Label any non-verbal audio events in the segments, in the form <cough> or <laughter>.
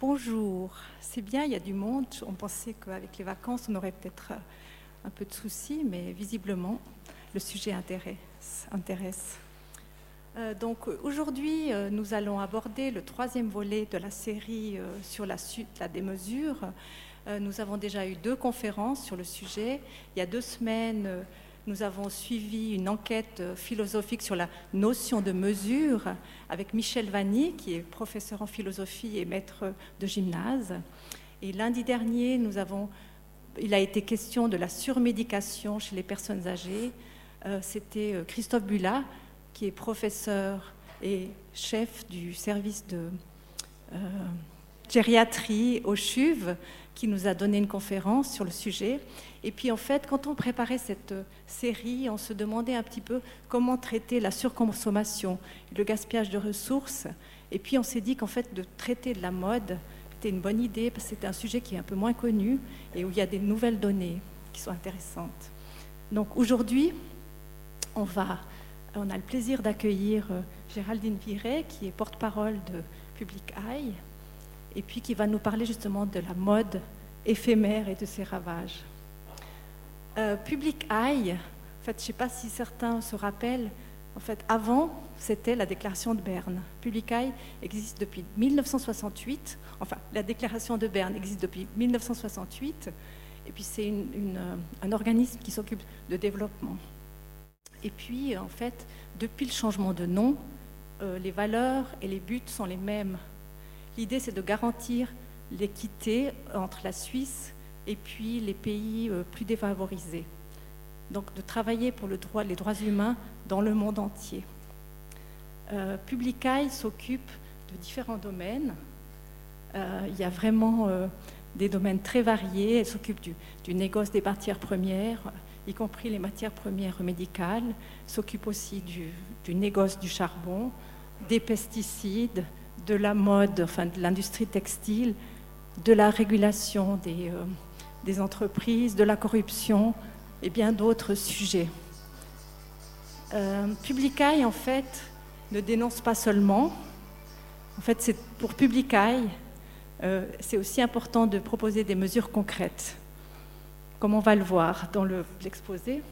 bonjour. C'est bien, il y a du monde. On pensait qu'avec les vacances, on aurait peut-être un peu de soucis, mais visiblement, le sujet intéresse. Euh, donc aujourd'hui, euh, nous allons aborder le troisième volet de la série euh, sur la suite la démesure. nous avons déjà eu deux conférences sur le sujet. Il y a deux semaines, nous avons suivi une enquête philosophique sur la notion de mesure avec Michel Vanny, qui est professeur en philosophie et maître de gymnase. Et lundi dernier, il a été question de la surmédication chez les personnes âgées. C'était Christophe Bulat qui est professeur et chef du service de euh, gériatrie au CHUV, qui nous a donné une conférence sur le sujet. Et puis en fait, quand on préparait cette série, on se demandait un petit peu comment traiter la surconsommation, le gaspillage de ressources. Et puis on s'est dit qu'en fait, de traiter de la mode, c'était une bonne idée, parce que c'était un sujet qui est un peu moins connu et où il y a des nouvelles données qui sont intéressantes. Donc aujourd'hui, on a le plaisir d'accueillir euh, Géraldine Viret, qui est porte-parole de Public Eye, et puis qui va nous parler justement de la mode éphémère et de ses ravages. Euh, Public Eye, en fait, je ne sais pas si certains se rappellent, en fait, avant, c'était la déclaration de Berne. Public Eye existe depuis 1968, enfin, la déclaration de Berne existe depuis 1968, et puis c'est euh, un organisme qui s'occupe de développement. Et puis, en fait, depuis le changement de nom, euh, les valeurs et les buts sont les mêmes. L'idée, c'est de garantir l'équité entre la Suisse et puis les pays euh, plus défavorisés. Donc, de travailler pour les droits humains dans le monde entier. Euh, Publicaille s'occupe de différents domaines. Euh, il y a vraiment des domaines très variés. Elle s'occupe du, du négoce des matières premières, y compris les matières premières médicales, s'occupe aussi du, négoce du charbon, des pesticides, de la mode, enfin de l'industrie textile, de la régulation des, euh, entreprises, de la corruption et bien d'autres sujets. Euh, en fait, ne dénonce pas seulement. En fait, c'est pour Publicaille, euh, c'est aussi important de proposer des mesures concrètes comme on va le voir dans l'exposé.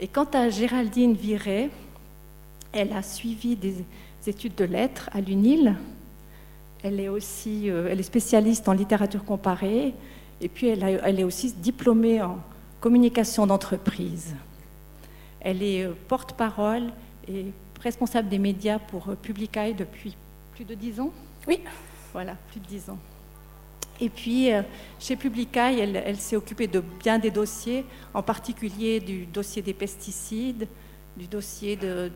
Et quant à Géraldine Viret, elle a suivi des études de lettres à l'UNIL. Elle est aussi euh, elle est spécialiste en littérature comparée et puis elle, elle est aussi diplômée en communication d'entreprise. Elle est euh, porte-parole et responsable des médias pour euh, Publicae depuis plus de dix ans. Oui. Voilà, plus de dix ans. Et puis, chez Publicae, elle, s'est occupée de bien des dossiers, en particulier du dossier des pesticides, du dossier euh,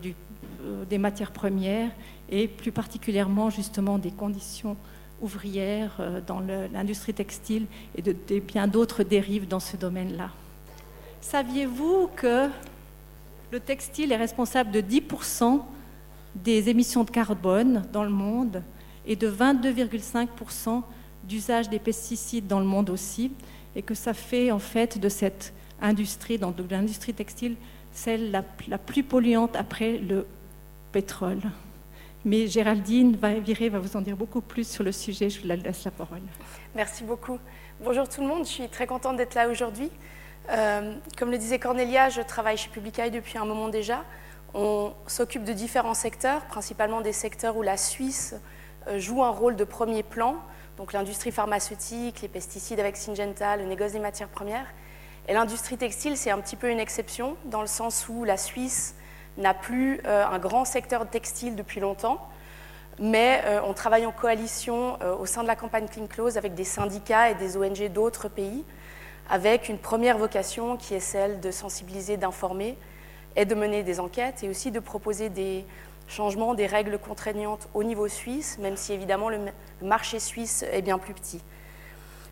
des matières premières et plus particulièrement justement des conditions ouvrières euh, dans l'industrie textile et de, bien d'autres dérives dans ce domaine-là. Saviez-vous que le textile est responsable de 10% des émissions de carbone dans le monde et de 22,5% d'usage des pesticides dans le monde aussi, et que ça fait en fait de cette industrie, de l'industrie textile, celle la, plus polluante après le pétrole. Mais Géraldine va, va vous en dire beaucoup plus sur le sujet. Je vous laisse la parole. Merci beaucoup. Bonjour tout le monde. Je suis très contente d'être là aujourd'hui. Euh, comme le disait Cornelia, je travaille chez Publicae depuis un moment déjà. On s'occupe de différents secteurs, principalement des secteurs où la Suisse euh, joue un rôle de premier plan donc l'industrie pharmaceutique, les pesticides avec Syngenta, le négoce des matières premières. L'industrie textile, c'est un petit peu une exception, dans le sens où la Suisse n'a plus euh, un grand secteur textile depuis longtemps, mais euh, on travaille en coalition euh, au sein de la campagne Clean Close avec des syndicats et des ONG d'autres pays, avec une première vocation qui est celle de sensibiliser, d'informer et de mener des enquêtes, et aussi de proposer des, changement des règles contraignantes au niveau suisse, même si évidemment le marché suisse est bien plus petit.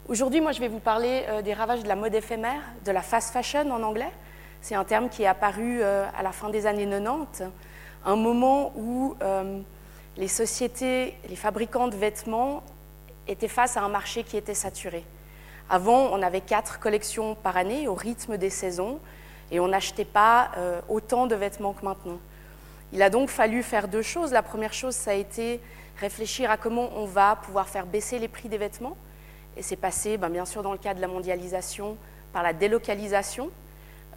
Aujourd'hui, moi, je vais vous parler euh, des ravages de la mode éphémère, de la fast fashion en anglais. C'est un terme qui est apparu euh, à la fin des années 90, un moment où euh, les sociétés, les fabricants de vêtements étaient face à un marché qui était saturé. Avant, on avait quatre collections par année au rythme des saisons et on n'achetait pas autant de vêtements que maintenant. Il a donc fallu faire deux choses. La première chose, ça a été réfléchir à comment on va pouvoir faire baisser les prix des vêtements. Et c'est passé, ben, bien sûr, dans le cadre de la mondialisation, par la délocalisation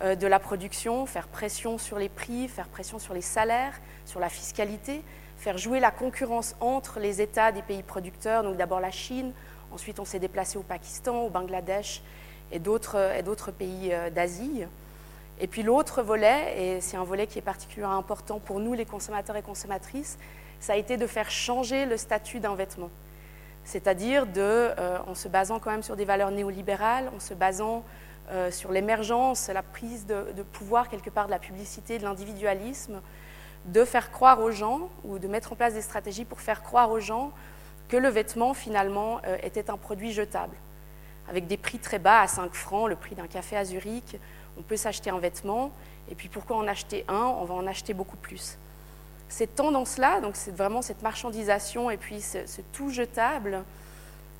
euh, de la production, faire pression sur les prix, faire pression sur les salaires, sur la fiscalité, faire jouer la concurrence entre les États des pays producteurs, donc d'abord la Chine, ensuite on s'est déplacé au Pakistan, au Bangladesh et d'autres pays euh, d'Asie. Et puis l'autre volet, et c'est un volet qui est particulièrement important pour nous les consommateurs et consommatrices, ça a été de faire changer le statut d'un vêtement. C'est-à-dire euh, en se basant quand même sur des valeurs néolibérales, en se basant euh, sur l'émergence, la prise de, pouvoir quelque part de la publicité, de l'individualisme, de faire croire aux gens ou de mettre en place des stratégies pour faire croire aux gens que le vêtement finalement euh, était un produit jetable. Avec des prix très bas, à 5 francs, le prix d'un café à Zurich, on peut s'acheter un vêtement, et puis pourquoi en acheter un? On va en acheter beaucoup plus. Cette tendance-là, donc vraiment cette marchandisation et puis ce tout jetable,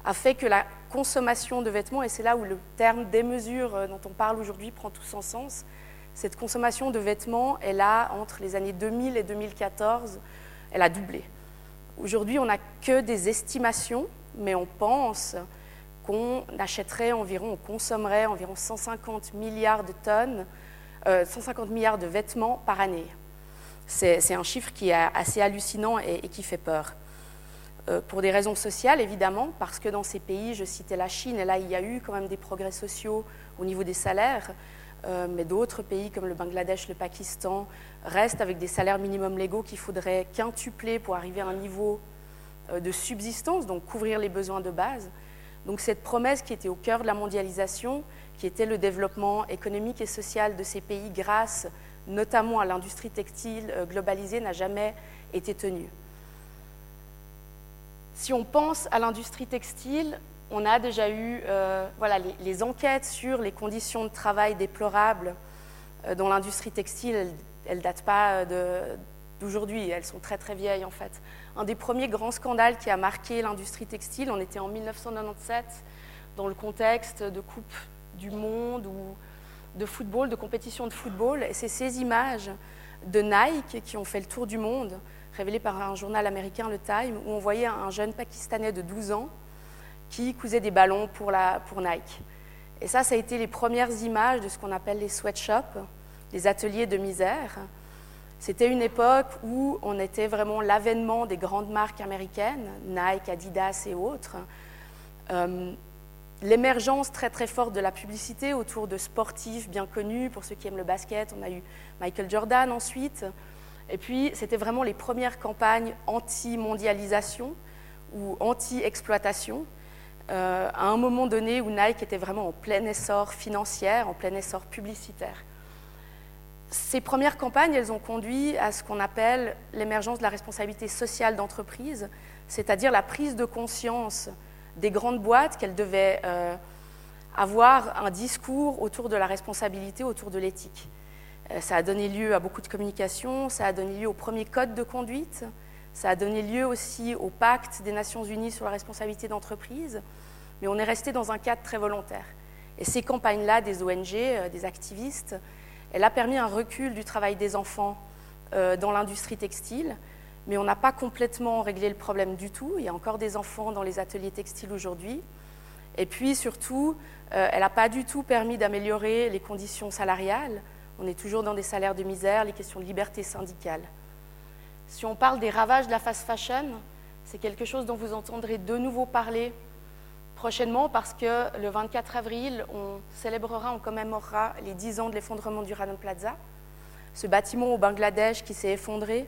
a fait que la consommation de vêtements, et c'est là où le terme des mesures euh, dont on parle aujourd'hui prend tout son sens, cette consommation de vêtements, elle a, entre les années 2000 et 2014, elle a doublé. Aujourd'hui, on n'a que des estimations, mais on pense qu'on achèterait environ, on consommerait environ 150 milliards de tonnes, 150 euh, milliards de vêtements par année. C'est un chiffre qui est assez hallucinant et qui fait peur. Euh, pour des raisons sociales, évidemment, parce que dans ces pays, je citais la Chine, et là, il y a eu quand même des progrès sociaux au niveau des salaires, euh, mais d'autres pays comme le Bangladesh, le Pakistan, restent avec des salaires minimums légaux qu'il faudrait quintupler pour arriver à un niveau euh, de subsistance, donc couvrir les besoins de base. Donc cette promesse qui était au cœur de la mondialisation, qui était le développement économique et social de ces pays grâce notamment à l'industrie textile globalisée, n'a jamais été tenue. Si on pense à l'industrie textile, on a déjà eu euh, voilà, les, enquêtes sur les conditions de travail déplorables euh, dans l'industrie textile, elles ne datent pas d'aujourd'hui, elles sont très très vieilles en fait. Un des premiers grands scandales qui a marqué l'industrie textile, on était en 1997 dans le contexte de Coupe du Monde ou de football, de compétition de football, et c'est ces images de Nike qui ont fait le tour du monde révélé par un journal américain, le Time, où on voyait un jeune Pakistanais de 12 ans qui cousait des ballons pour Nike. Et ça, ça a été les premières images de ce qu'on appelle les sweatshops, les ateliers de misère. C'était une époque où on était vraiment l'avènement des grandes marques américaines, Nike, Adidas et autres. Euh, l'émergence très très forte de la publicité autour de sportifs bien connus. Pour ceux qui aiment le basket, on a eu Michael Jordan ensuite. Et puis, c'était vraiment les premières campagnes anti-mondialisation ou anti-exploitation, euh, à un moment donné où Nike était vraiment en plein essor financier, en plein essor publicitaire. Ces premières campagnes, elles ont conduit à ce qu'on appelle l'émergence de la responsabilité sociale d'entreprise, c'est-à-dire la prise de conscience des grandes boîtes qu'elles devaient euh, avoir un discours autour de la responsabilité, autour de l'éthique. Euh, ça a donné lieu à beaucoup de communication, ça a donné lieu au premier code de conduite, ça a donné lieu aussi au pacte des Nations Unies sur la responsabilité d'entreprise, mais on est resté dans un cadre très volontaire. Et ces campagnes-là des ONG, euh, des activistes, elle a permis un recul du travail des enfants dans l'industrie textile, mais on n'a pas complètement réglé le problème du tout. Il y a encore des enfants dans les ateliers textiles aujourd'hui. Et puis surtout, elle n'a pas du tout permis d'améliorer les conditions salariales. On est toujours dans des salaires de misère, les questions de liberté syndicale. Si on parle des ravages de la fast fashion, c'est quelque chose dont vous entendrez de nouveau parler prochainement parce que le 24 avril, on célébrera, on commémorera les 10 ans de l'effondrement du Rana Plaza. Ce bâtiment au Bangladesh qui s'est effondré,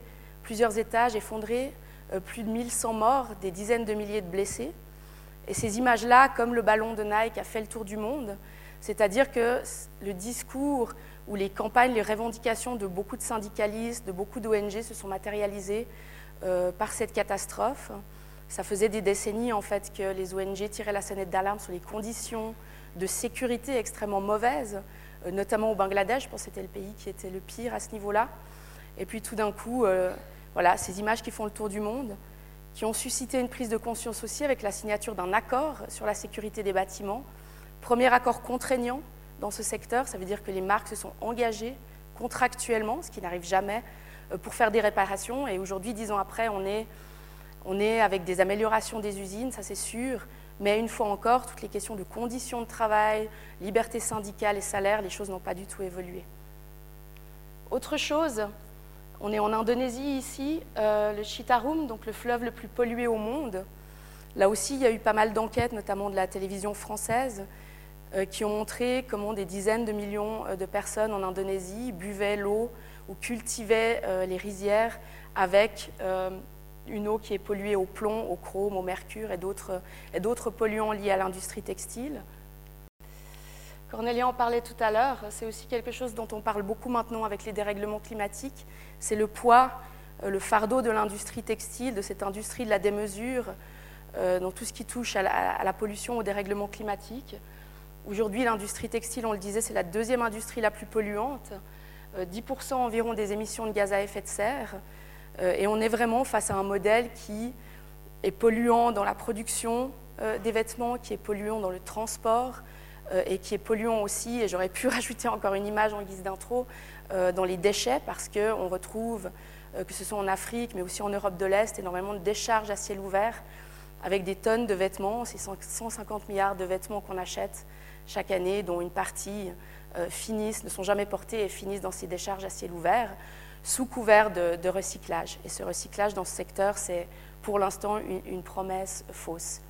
plusieurs étages effondrés, euh, plus de 1100 morts, des dizaines de milliers de blessés. Et ces images-là, comme le ballon de Nike a fait le tour du monde, c'est-à-dire que le discours où les campagnes, les revendications de beaucoup de syndicalistes, de beaucoup d'ONG se sont matérialisées euh, par cette catastrophe. Ça faisait des décennies en fait que les ONG tiraient la sonnette d'alarme sur les conditions de sécurité extrêmement mauvaises, euh, notamment au Bangladesh. Je pense que c'était le pays qui était le pire à ce niveau-là. Et puis tout d'un coup, voilà, ces images qui font le tour du monde, qui ont suscité une prise de conscience aussi avec la signature d'un accord sur la sécurité des bâtiments, premier accord contraignant dans ce secteur. Ça veut dire que les marques se sont engagées contractuellement, ce qui n'arrive jamais pour faire des réparations. Et aujourd'hui, dix ans après, on est, on est avec des améliorations des usines, ça c'est sûr, mais une fois encore, toutes les questions de conditions de travail, liberté syndicale et salaire, les choses n'ont pas du tout évolué. Autre chose, on est en Indonésie ici, euh, le Chitarum, donc le fleuve le plus pollué au monde. Là aussi, il y a eu pas mal d'enquêtes, notamment de la télévision française, euh, qui ont montré comment des dizaines de millions euh, de personnes en Indonésie buvaient l'eau ou cultivaient les rizières avec une eau qui est polluée au plomb, au chrome, au mercure et d'autres polluants liés à l'industrie textile. Cornélia en parlait tout à l'heure, c'est aussi quelque chose dont on parle beaucoup maintenant avec les dérèglements climatiques, c'est le poids, euh, le fardeau de l'industrie textile, de cette industrie de la démesure, euh, dans tout ce qui touche à la, pollution, au dérèglement climatique. Aujourd'hui, l'industrie textile, on le disait, c'est la deuxième industrie la plus polluante, 10% euh, environ des émissions de gaz à effet de serre, et on est vraiment face à un modèle qui est polluant dans la production des vêtements, qui est polluant dans le transport et qui est polluant aussi, et j'aurais pu <laughs> rajouter encore une image en guise d'intro, dans les déchets, parce qu'on retrouve, que ce soit en Afrique, mais aussi en Europe de l'Est, énormément de décharges à ciel ouvert avec des tonnes de vêtements, c'est 150 milliards de vêtements qu'on achète chaque année, dont une partie finissent, ne sont jamais portés et finissent dans ces décharges à ciel ouvert sous couvert de, recyclage. Et ce recyclage dans ce secteur, c'est pour l'instant une, promesse fausse.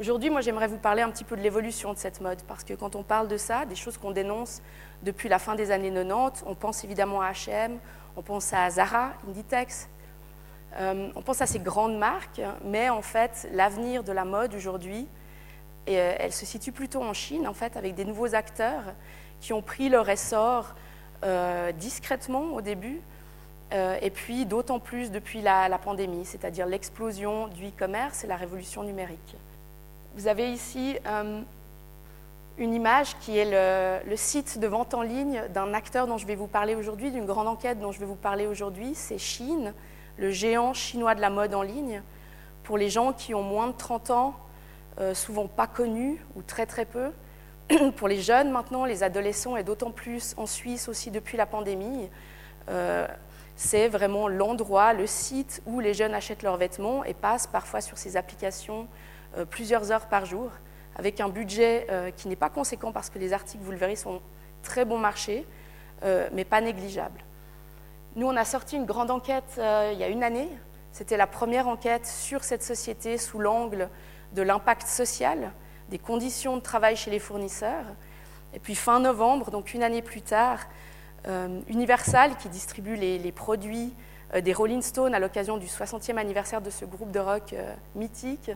Aujourd'hui, moi, j'aimerais vous parler un petit peu de l'évolution de cette mode, parce que quand on parle de ça, des choses qu'on dénonce depuis la fin des années 90, on pense évidemment à H&M, on pense à Zara, Inditex, euh, on pense à ces grandes marques, mais en fait, l'avenir de la mode aujourd'hui, euh, elle se situe plutôt en Chine, en fait, avec des nouveaux acteurs qui ont pris leur essor euh, discrètement au début, et puis d'autant plus depuis la, pandémie, c'est-à-dire l'explosion du e-commerce et la révolution numérique. Vous avez ici euh, une image qui est le, site de vente en ligne d'un acteur dont je vais vous parler aujourd'hui, d'une grande enquête dont je vais vous parler aujourd'hui, c'est Chine, le géant chinois de la mode en ligne. Pour les gens qui ont moins de 30 ans, souvent pas connus ou très très peu, <clears throat> pour les jeunes maintenant, les adolescents, et d'autant plus en Suisse aussi depuis la pandémie, euh, c'est vraiment l'endroit, le site où les jeunes achètent leurs vêtements et passent parfois sur ces applications euh, plusieurs heures par jour, avec un budget euh, qui n'est pas conséquent parce que les articles, vous le verrez, sont très bon marché, mais pas négligeables. Nous, on a sorti une grande enquête il y a une année. C'était la première enquête sur cette société sous l'angle de l'impact social des conditions de travail chez les fournisseurs. Et puis fin novembre, donc une année plus tard, euh, Universal, qui distribue les, produits euh, des Rolling Stones à l'occasion du 60e anniversaire de ce groupe de rock euh, mythique,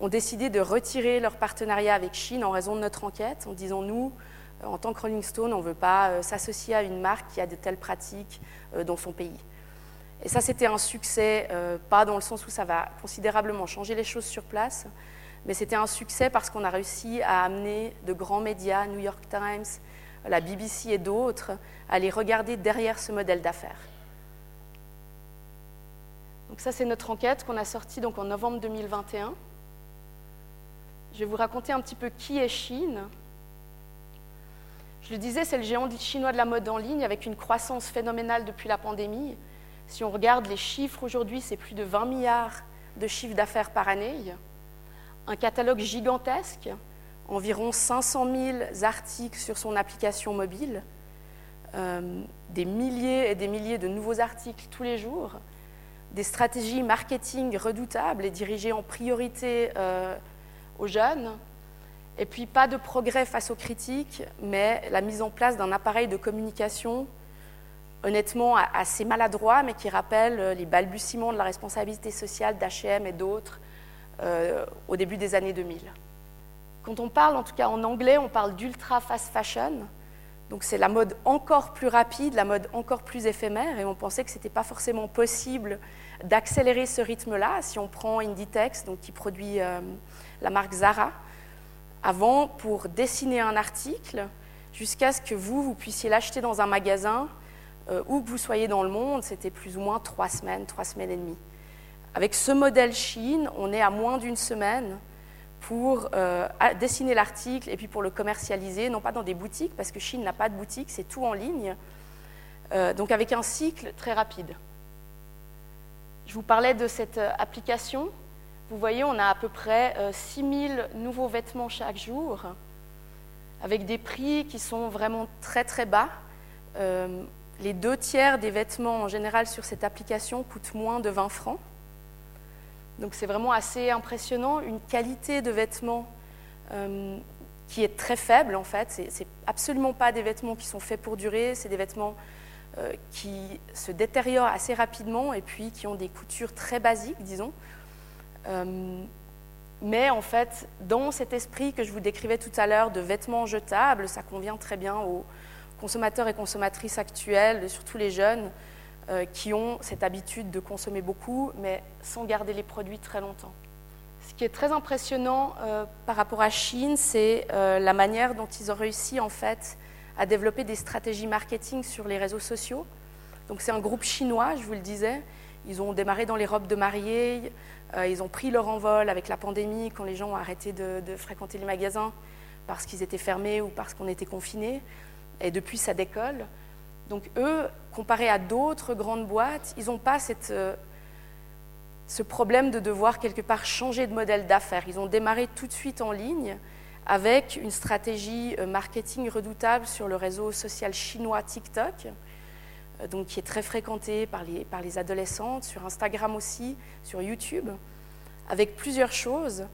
ont décidé de retirer leur partenariat avec Chine en raison de notre enquête, en disant nous, en tant que Rolling Stone, on ne veut pas s'associer à une marque qui a de telles pratiques dans son pays. Et ça, c'était un succès, pas dans le sens où ça va considérablement changer les choses sur place, mais c'était un succès parce qu'on a réussi à amener de grands médias, New York Times, la BBC et d'autres, à les regarder derrière ce modèle d'affaires. Donc ça, c'est notre enquête qu'on a sortie donc en novembre 2021. Je vais vous raconter un petit peu qui est Chine. Je le disais, c'est le géant chinois de la mode en ligne avec une croissance phénoménale depuis la pandémie. Si on regarde les chiffres aujourd'hui, c'est plus de 20 milliards de chiffres d'affaires par année un catalogue gigantesque, environ 500 000 articles sur son application mobile, euh, des milliers et des milliers de nouveaux articles tous les jours, des stratégies marketing redoutables et dirigées en priorité euh, aux jeunes, et puis pas de progrès face aux critiques, mais la mise en place d'un appareil de communication honnêtement assez maladroit, mais qui rappelle les balbutiements de la responsabilité sociale d'H&M et d'autres, euh, au début des années 2000. Quand on parle, en tout cas en anglais, on parle d'ultra fast fashion. Donc c'est la mode encore plus rapide, la mode encore plus éphémère, et on pensait que ce n'était pas forcément possible d'accélérer ce rythme-là. Si on prend Inditex, donc qui produit euh, la marque Zara, avant, pour dessiner un article, jusqu'à ce que vous, vous puissiez l'acheter dans un magasin, euh, où que vous soyez dans le monde, c'était plus ou moins trois semaines, trois semaines et demie. Avec ce modèle Chine, on est à moins d'une semaine pour euh, dessiner l'article et puis pour le commercialiser, non pas dans des boutiques, parce que Chine n'a pas de boutique, c'est tout en ligne. donc avec un cycle très rapide. Je vous parlais de cette application. Vous voyez, on a à peu près 6000 nouveaux vêtements chaque jour, avec des prix qui sont vraiment très très bas. les deux tiers des vêtements en général sur cette application coûtent moins de 20 francs. Donc c'est vraiment assez impressionnant, une qualité de vêtements euh, qui est très faible en fait. C'est absolument pas des vêtements qui sont faits pour durer, c'est des vêtements euh, qui se détériorent assez rapidement et puis qui ont des coutures très basiques, disons. Euh, mais en fait, dans cet esprit que je vous décrivais tout à l'heure de vêtements jetables, ça convient très bien aux consommateurs et consommatrices actuels, surtout les jeunes, euh, qui ont cette habitude de consommer beaucoup, mais sans garder les produits très longtemps. Ce qui est très impressionnant euh, par rapport à Chine, c'est la manière dont ils ont réussi en fait à développer des stratégies marketing sur les réseaux sociaux. Donc c'est un groupe chinois, je vous le disais. Ils ont démarré dans les robes de mariée, ils ont pris leur envol avec la pandémie quand les gens ont arrêté de, fréquenter les magasins parce qu'ils étaient fermés ou parce qu'on était confinés. Et depuis, ça décolle. Donc eux, comparés à d'autres grandes boîtes, ils n'ont pas euh, ce problème de devoir quelque part changer de modèle d'affaires. Ils ont démarré tout de suite en ligne avec une stratégie euh, marketing redoutable sur le réseau social chinois TikTok, euh, donc qui est très fréquenté par les, par les adolescentes, sur Instagram aussi, sur YouTube, avec plusieurs choses.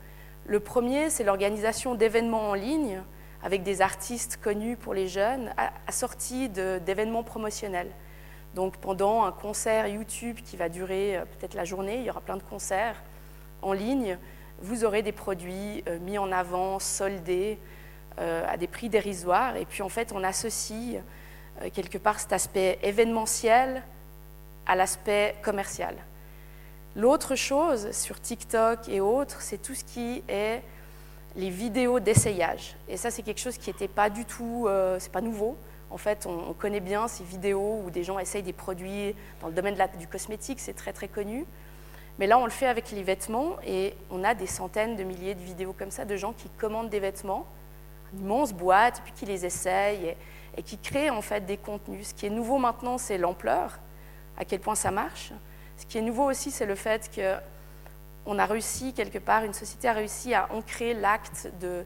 Le premier, c'est l'organisation d'événements en ligne avec des artistes connus pour les jeunes, assortis d'événements promotionnels. Donc pendant un concert YouTube qui va durer euh, peut-être la journée, il y aura plein de concerts en ligne, vous aurez des produits euh, mis en avant, soldés, euh, à des prix dérisoires. Et puis en fait, on associe quelque part cet aspect événementiel à l'aspect commercial. L'autre chose sur TikTok et autres, c'est tout ce qui est les vidéos d'essayage. Et ça, c'est quelque chose qui n'était pas du tout, euh, c'est pas nouveau. En fait, on, connaît bien ces vidéos où des gens essayent des produits dans le domaine du cosmétique, c'est très très connu. Mais là, on le fait avec les vêtements et on a des centaines de milliers de vidéos comme ça de gens qui commandent des vêtements, une immense boîte, puis qui les essayent et qui créent en fait des contenus. Ce qui est nouveau maintenant, c'est l'ampleur, à quel point ça marche. Ce qui est nouveau aussi, c'est le fait que on a réussi quelque part, une société a réussi à ancrer l'acte de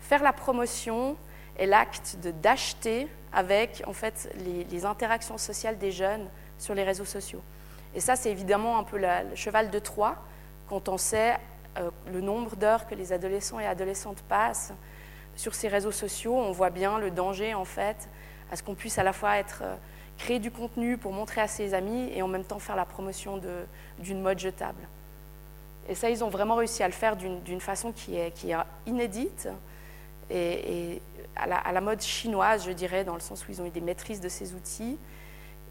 faire la promotion et l'acte d'acheter avec en fait les, interactions sociales des jeunes sur les réseaux sociaux. Et ça, c'est évidemment un peu le cheval de Troie quand on sait euh, le nombre d'heures que les adolescents et adolescentes passent sur ces réseaux sociaux. On voit bien le danger en fait à ce qu'on puisse à la fois être euh, créer du contenu pour montrer à ses amis et en même temps faire la promotion d'une mode jetable. Et ça, ils ont vraiment réussi à le faire d'une façon qui est, inédite et, à, la, mode chinoise, je dirais, dans le sens où ils ont eu des maîtrises de ces outils.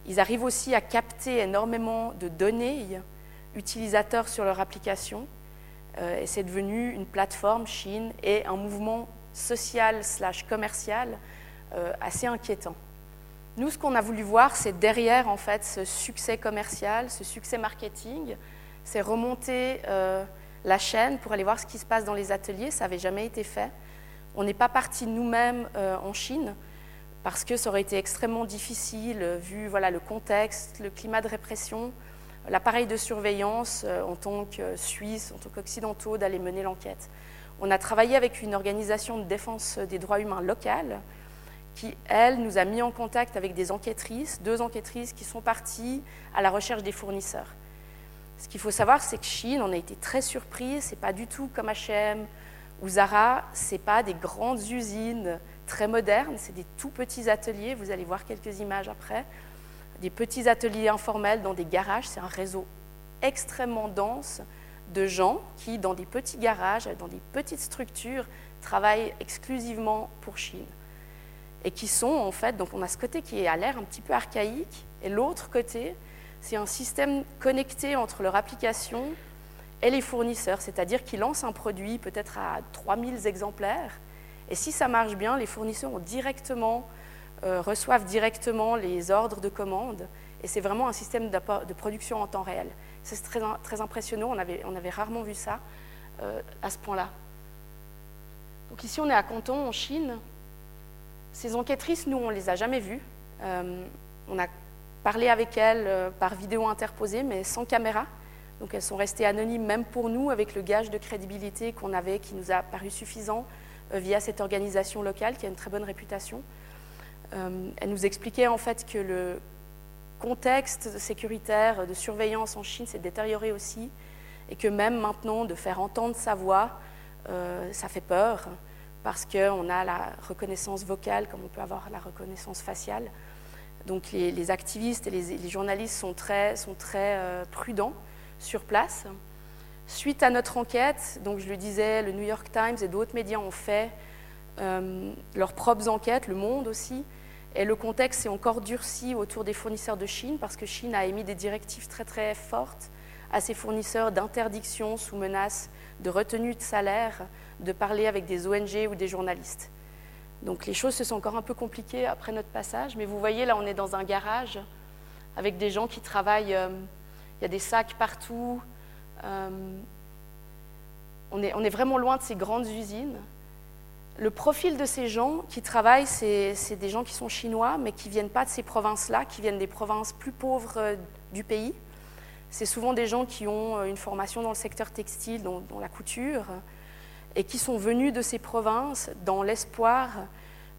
Ils arrivent aussi à capter énormément de données utilisateurs sur leur application. Euh, et c'est devenu une plateforme Chine et un mouvement social slash commercial euh, assez inquiétant. Nous, ce qu'on a voulu voir, c'est derrière en fait ce succès commercial, ce succès marketing, c'est remonter euh, la chaîne pour aller voir ce qui se passe dans les ateliers. Ça n'avait jamais été fait. On n'est pas parti nous-mêmes euh, en Chine parce que ça aurait été extrêmement difficile vu voilà, le contexte, le climat de répression, l'appareil de surveillance en tant que Suisse, en tant qu'Occidentaux, d'aller mener l'enquête. On a travaillé avec une organisation de défense des droits humains locale qui, elle, nous a mis en contact avec des enquêtrices, deux enquêtrices qui sont parties à la recherche des fournisseurs. Ce qu'il faut savoir, c'est que Chine, on a été très surpris, c'est pas du tout comme H&M ou Zara, c'est pas des grandes usines très modernes, c'est des tout petits ateliers, vous allez voir quelques images après, des petits ateliers informels dans des garages, c'est un réseau extrêmement dense de gens qui, dans des petits garages, dans des petites structures, travaillent exclusivement pour Chine. Et qui sont, en fait, donc on a ce côté qui a l'air un petit peu archaïque, et l'autre côté, c'est un système connecté entre leur application et les fournisseurs, c'est-à-dire qu'ils lancent un produit peut-être à 3000 exemplaires, et si ça marche bien, les fournisseurs euh, reçoivent directement les ordres de commande, et c'est vraiment un système de production en temps réel. C'est très, impressionnant, on avait, rarement vu ça euh, à ce point-là. Donc ici, on est à Canton, en Chine. Ces enquêtrices, nous, on ne les a jamais vues. Euh, on a parlé avec elles par vidéo interposée, mais sans caméra. Donc elles sont restées anonymes même pour nous, avec le gage de crédibilité qu'on avait, qui nous a paru suffisant via cette organisation locale qui a une très bonne réputation. elles nous expliquaient en fait que le contexte sécuritaire de surveillance en Chine s'est détérioré aussi, et que même maintenant, de faire entendre sa voix, ça fait peur parce qu'on a la reconnaissance vocale comme on peut avoir la reconnaissance faciale. Donc les, activistes et les, journalistes sont très, sont très euh, prudents sur place. Suite à notre enquête, donc je le disais, le New York Times et d'autres médias ont fait euh, leurs propres enquêtes, le Monde aussi, et le contexte s'est encore durci autour des fournisseurs de Chine parce que Chine a émis des directives très très fortes à ses fournisseurs d'interdiction sous menace de retenue de salaire de parler avec des ONG ou des journalistes. Donc les choses se sont encore un peu compliquées après notre passage, mais vous voyez là on est dans un garage avec des gens qui travaillent, euh, il y a des sacs partout, euh, on, est, on, est, vraiment loin de ces grandes usines. Le profil de ces gens qui travaillent, c'est des gens qui sont chinois, mais qui ne viennent pas de ces provinces-là, qui viennent des provinces plus pauvres euh, du pays. C'est souvent des gens qui ont une formation dans le secteur textile, dans la couture, et qui sont venus de ces provinces dans l'espoir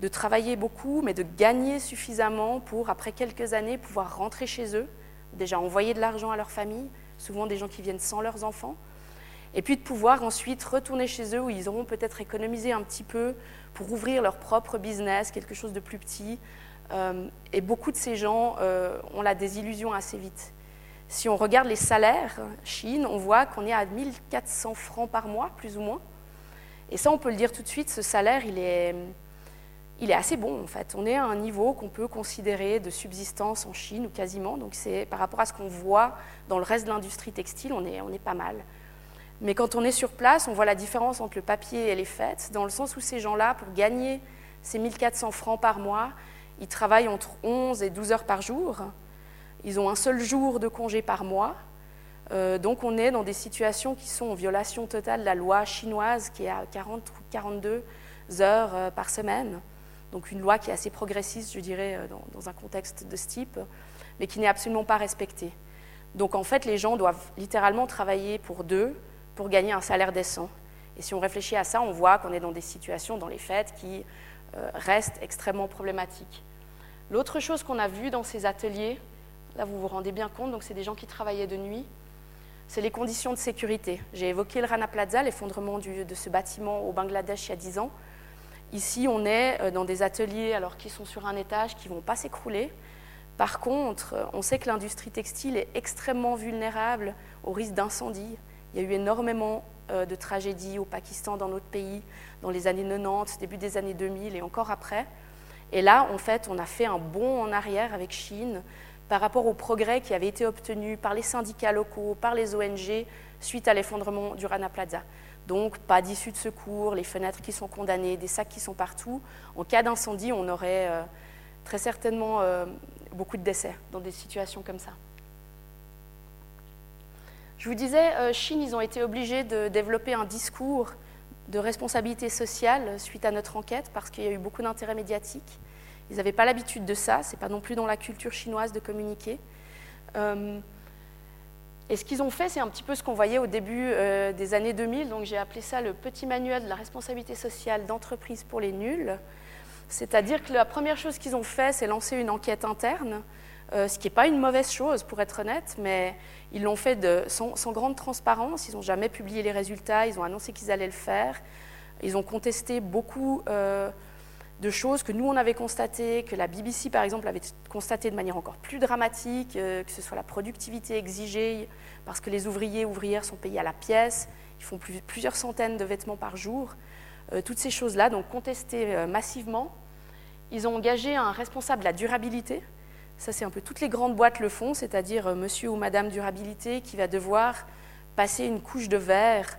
de travailler beaucoup, mais de gagner suffisamment pour, après quelques années, pouvoir rentrer chez eux, déjà envoyer de l'argent à leur famille, souvent des gens qui viennent sans leurs enfants, et puis de pouvoir ensuite retourner chez eux où ils auront peut-être économisé un petit peu pour ouvrir leur propre business, quelque chose de plus petit. Euh, et beaucoup de ces gens euh, ont la désillusion assez vite. Si on regarde les salaires, Chine, on voit qu'on est à 1400 francs par mois, plus ou moins. Et ça, on peut le dire tout de suite, ce salaire, il est, assez bon en fait. On est à un niveau qu'on peut considérer de subsistance en Chine ou quasiment. Donc c'est par rapport à ce qu'on voit dans le reste de l'industrie textile, on est pas mal. Mais quand on est sur place, on voit la différence entre le papier et les fêtes, dans le sens où ces gens-là, pour gagner ces 1400 francs par mois, ils travaillent entre 11 et 12 heures par jour. Ils ont un seul jour de congé par mois. Euh, donc on est dans des situations qui sont en violation totale de la loi chinoise qui est à 40 ou 42 heures euh, par semaine. Donc une loi qui est assez progressiste, je dirais, euh, dans, un contexte de ce type, mais qui n'est absolument pas respectée. Donc en fait, les gens doivent littéralement travailler pour deux pour gagner un salaire décent. Et si on réfléchit à ça, on voit qu'on est dans des situations, dans les fêtes, qui restent extrêmement problématiques. L'autre chose qu'on a vue dans ces ateliers, là vous vous rendez bien compte, donc c'est des gens qui travaillaient de nuit, c'est les conditions de sécurité. J'ai évoqué le Rana Plaza, l'effondrement de ce bâtiment au Bangladesh il y a 10 ans. Ici, on est euh, dans des ateliers alors qui sont sur un étage qui ne vont pas s'écrouler. Par contre, on sait que l'industrie textile est extrêmement vulnérable au risque d'incendie. Il y a eu énormément euh, de tragédies au Pakistan, dans notre pays, dans les années 90, début des années 2000 et encore après. Et là, en fait, on a fait un bond en arrière avec Chine par rapport aux progrès qui avaient été obtenus par les syndicats locaux, par les ONG, suite à l'effondrement du Rana Plaza. Donc, pas d'issue de secours, les fenêtres qui sont condamnées, des sacs qui sont partout. En cas d'incendie, on aurait euh, très certainement euh, beaucoup de décès dans des situations comme ça. Je vous disais, euh, Chine, ils ont été obligés de développer un discours de responsabilité sociale suite à notre enquête parce qu'il y a eu beaucoup d'intérêt médiatique. Ils n'avaient pas l'habitude de ça, c'est pas non plus dans la culture chinoise de communiquer. Euh, et ce qu'ils ont fait, c'est un petit peu ce qu'on voyait au début euh, des années 2000, donc j'ai appelé ça le petit manuel de la responsabilité sociale d'entreprise pour les nuls. C'est-à-dire que la première chose qu'ils ont fait, c'est lancer une enquête interne, euh, ce qui n'est pas une mauvaise chose pour être honnête, mais ils l'ont fait sans, grande transparence, ils n'ont jamais publié les résultats, ils ont annoncé qu'ils allaient le faire, ils ont contesté beaucoup de choses que nous, on avait constatées, que la BBC, par exemple, avait constatées de manière encore plus dramatique, euh, que ce soit la productivité exigée, parce que les ouvriers ouvrières sont payés à la pièce, ils font plusieurs centaines de vêtements par jour. Euh, toutes ces choses-là, donc contestées euh, massivement. Ils ont engagé un responsable de la durabilité. Ça, c'est un peu toutes les grandes boîtes le font, c'est-à-dire monsieur ou madame durabilité qui va devoir passer une couche de verre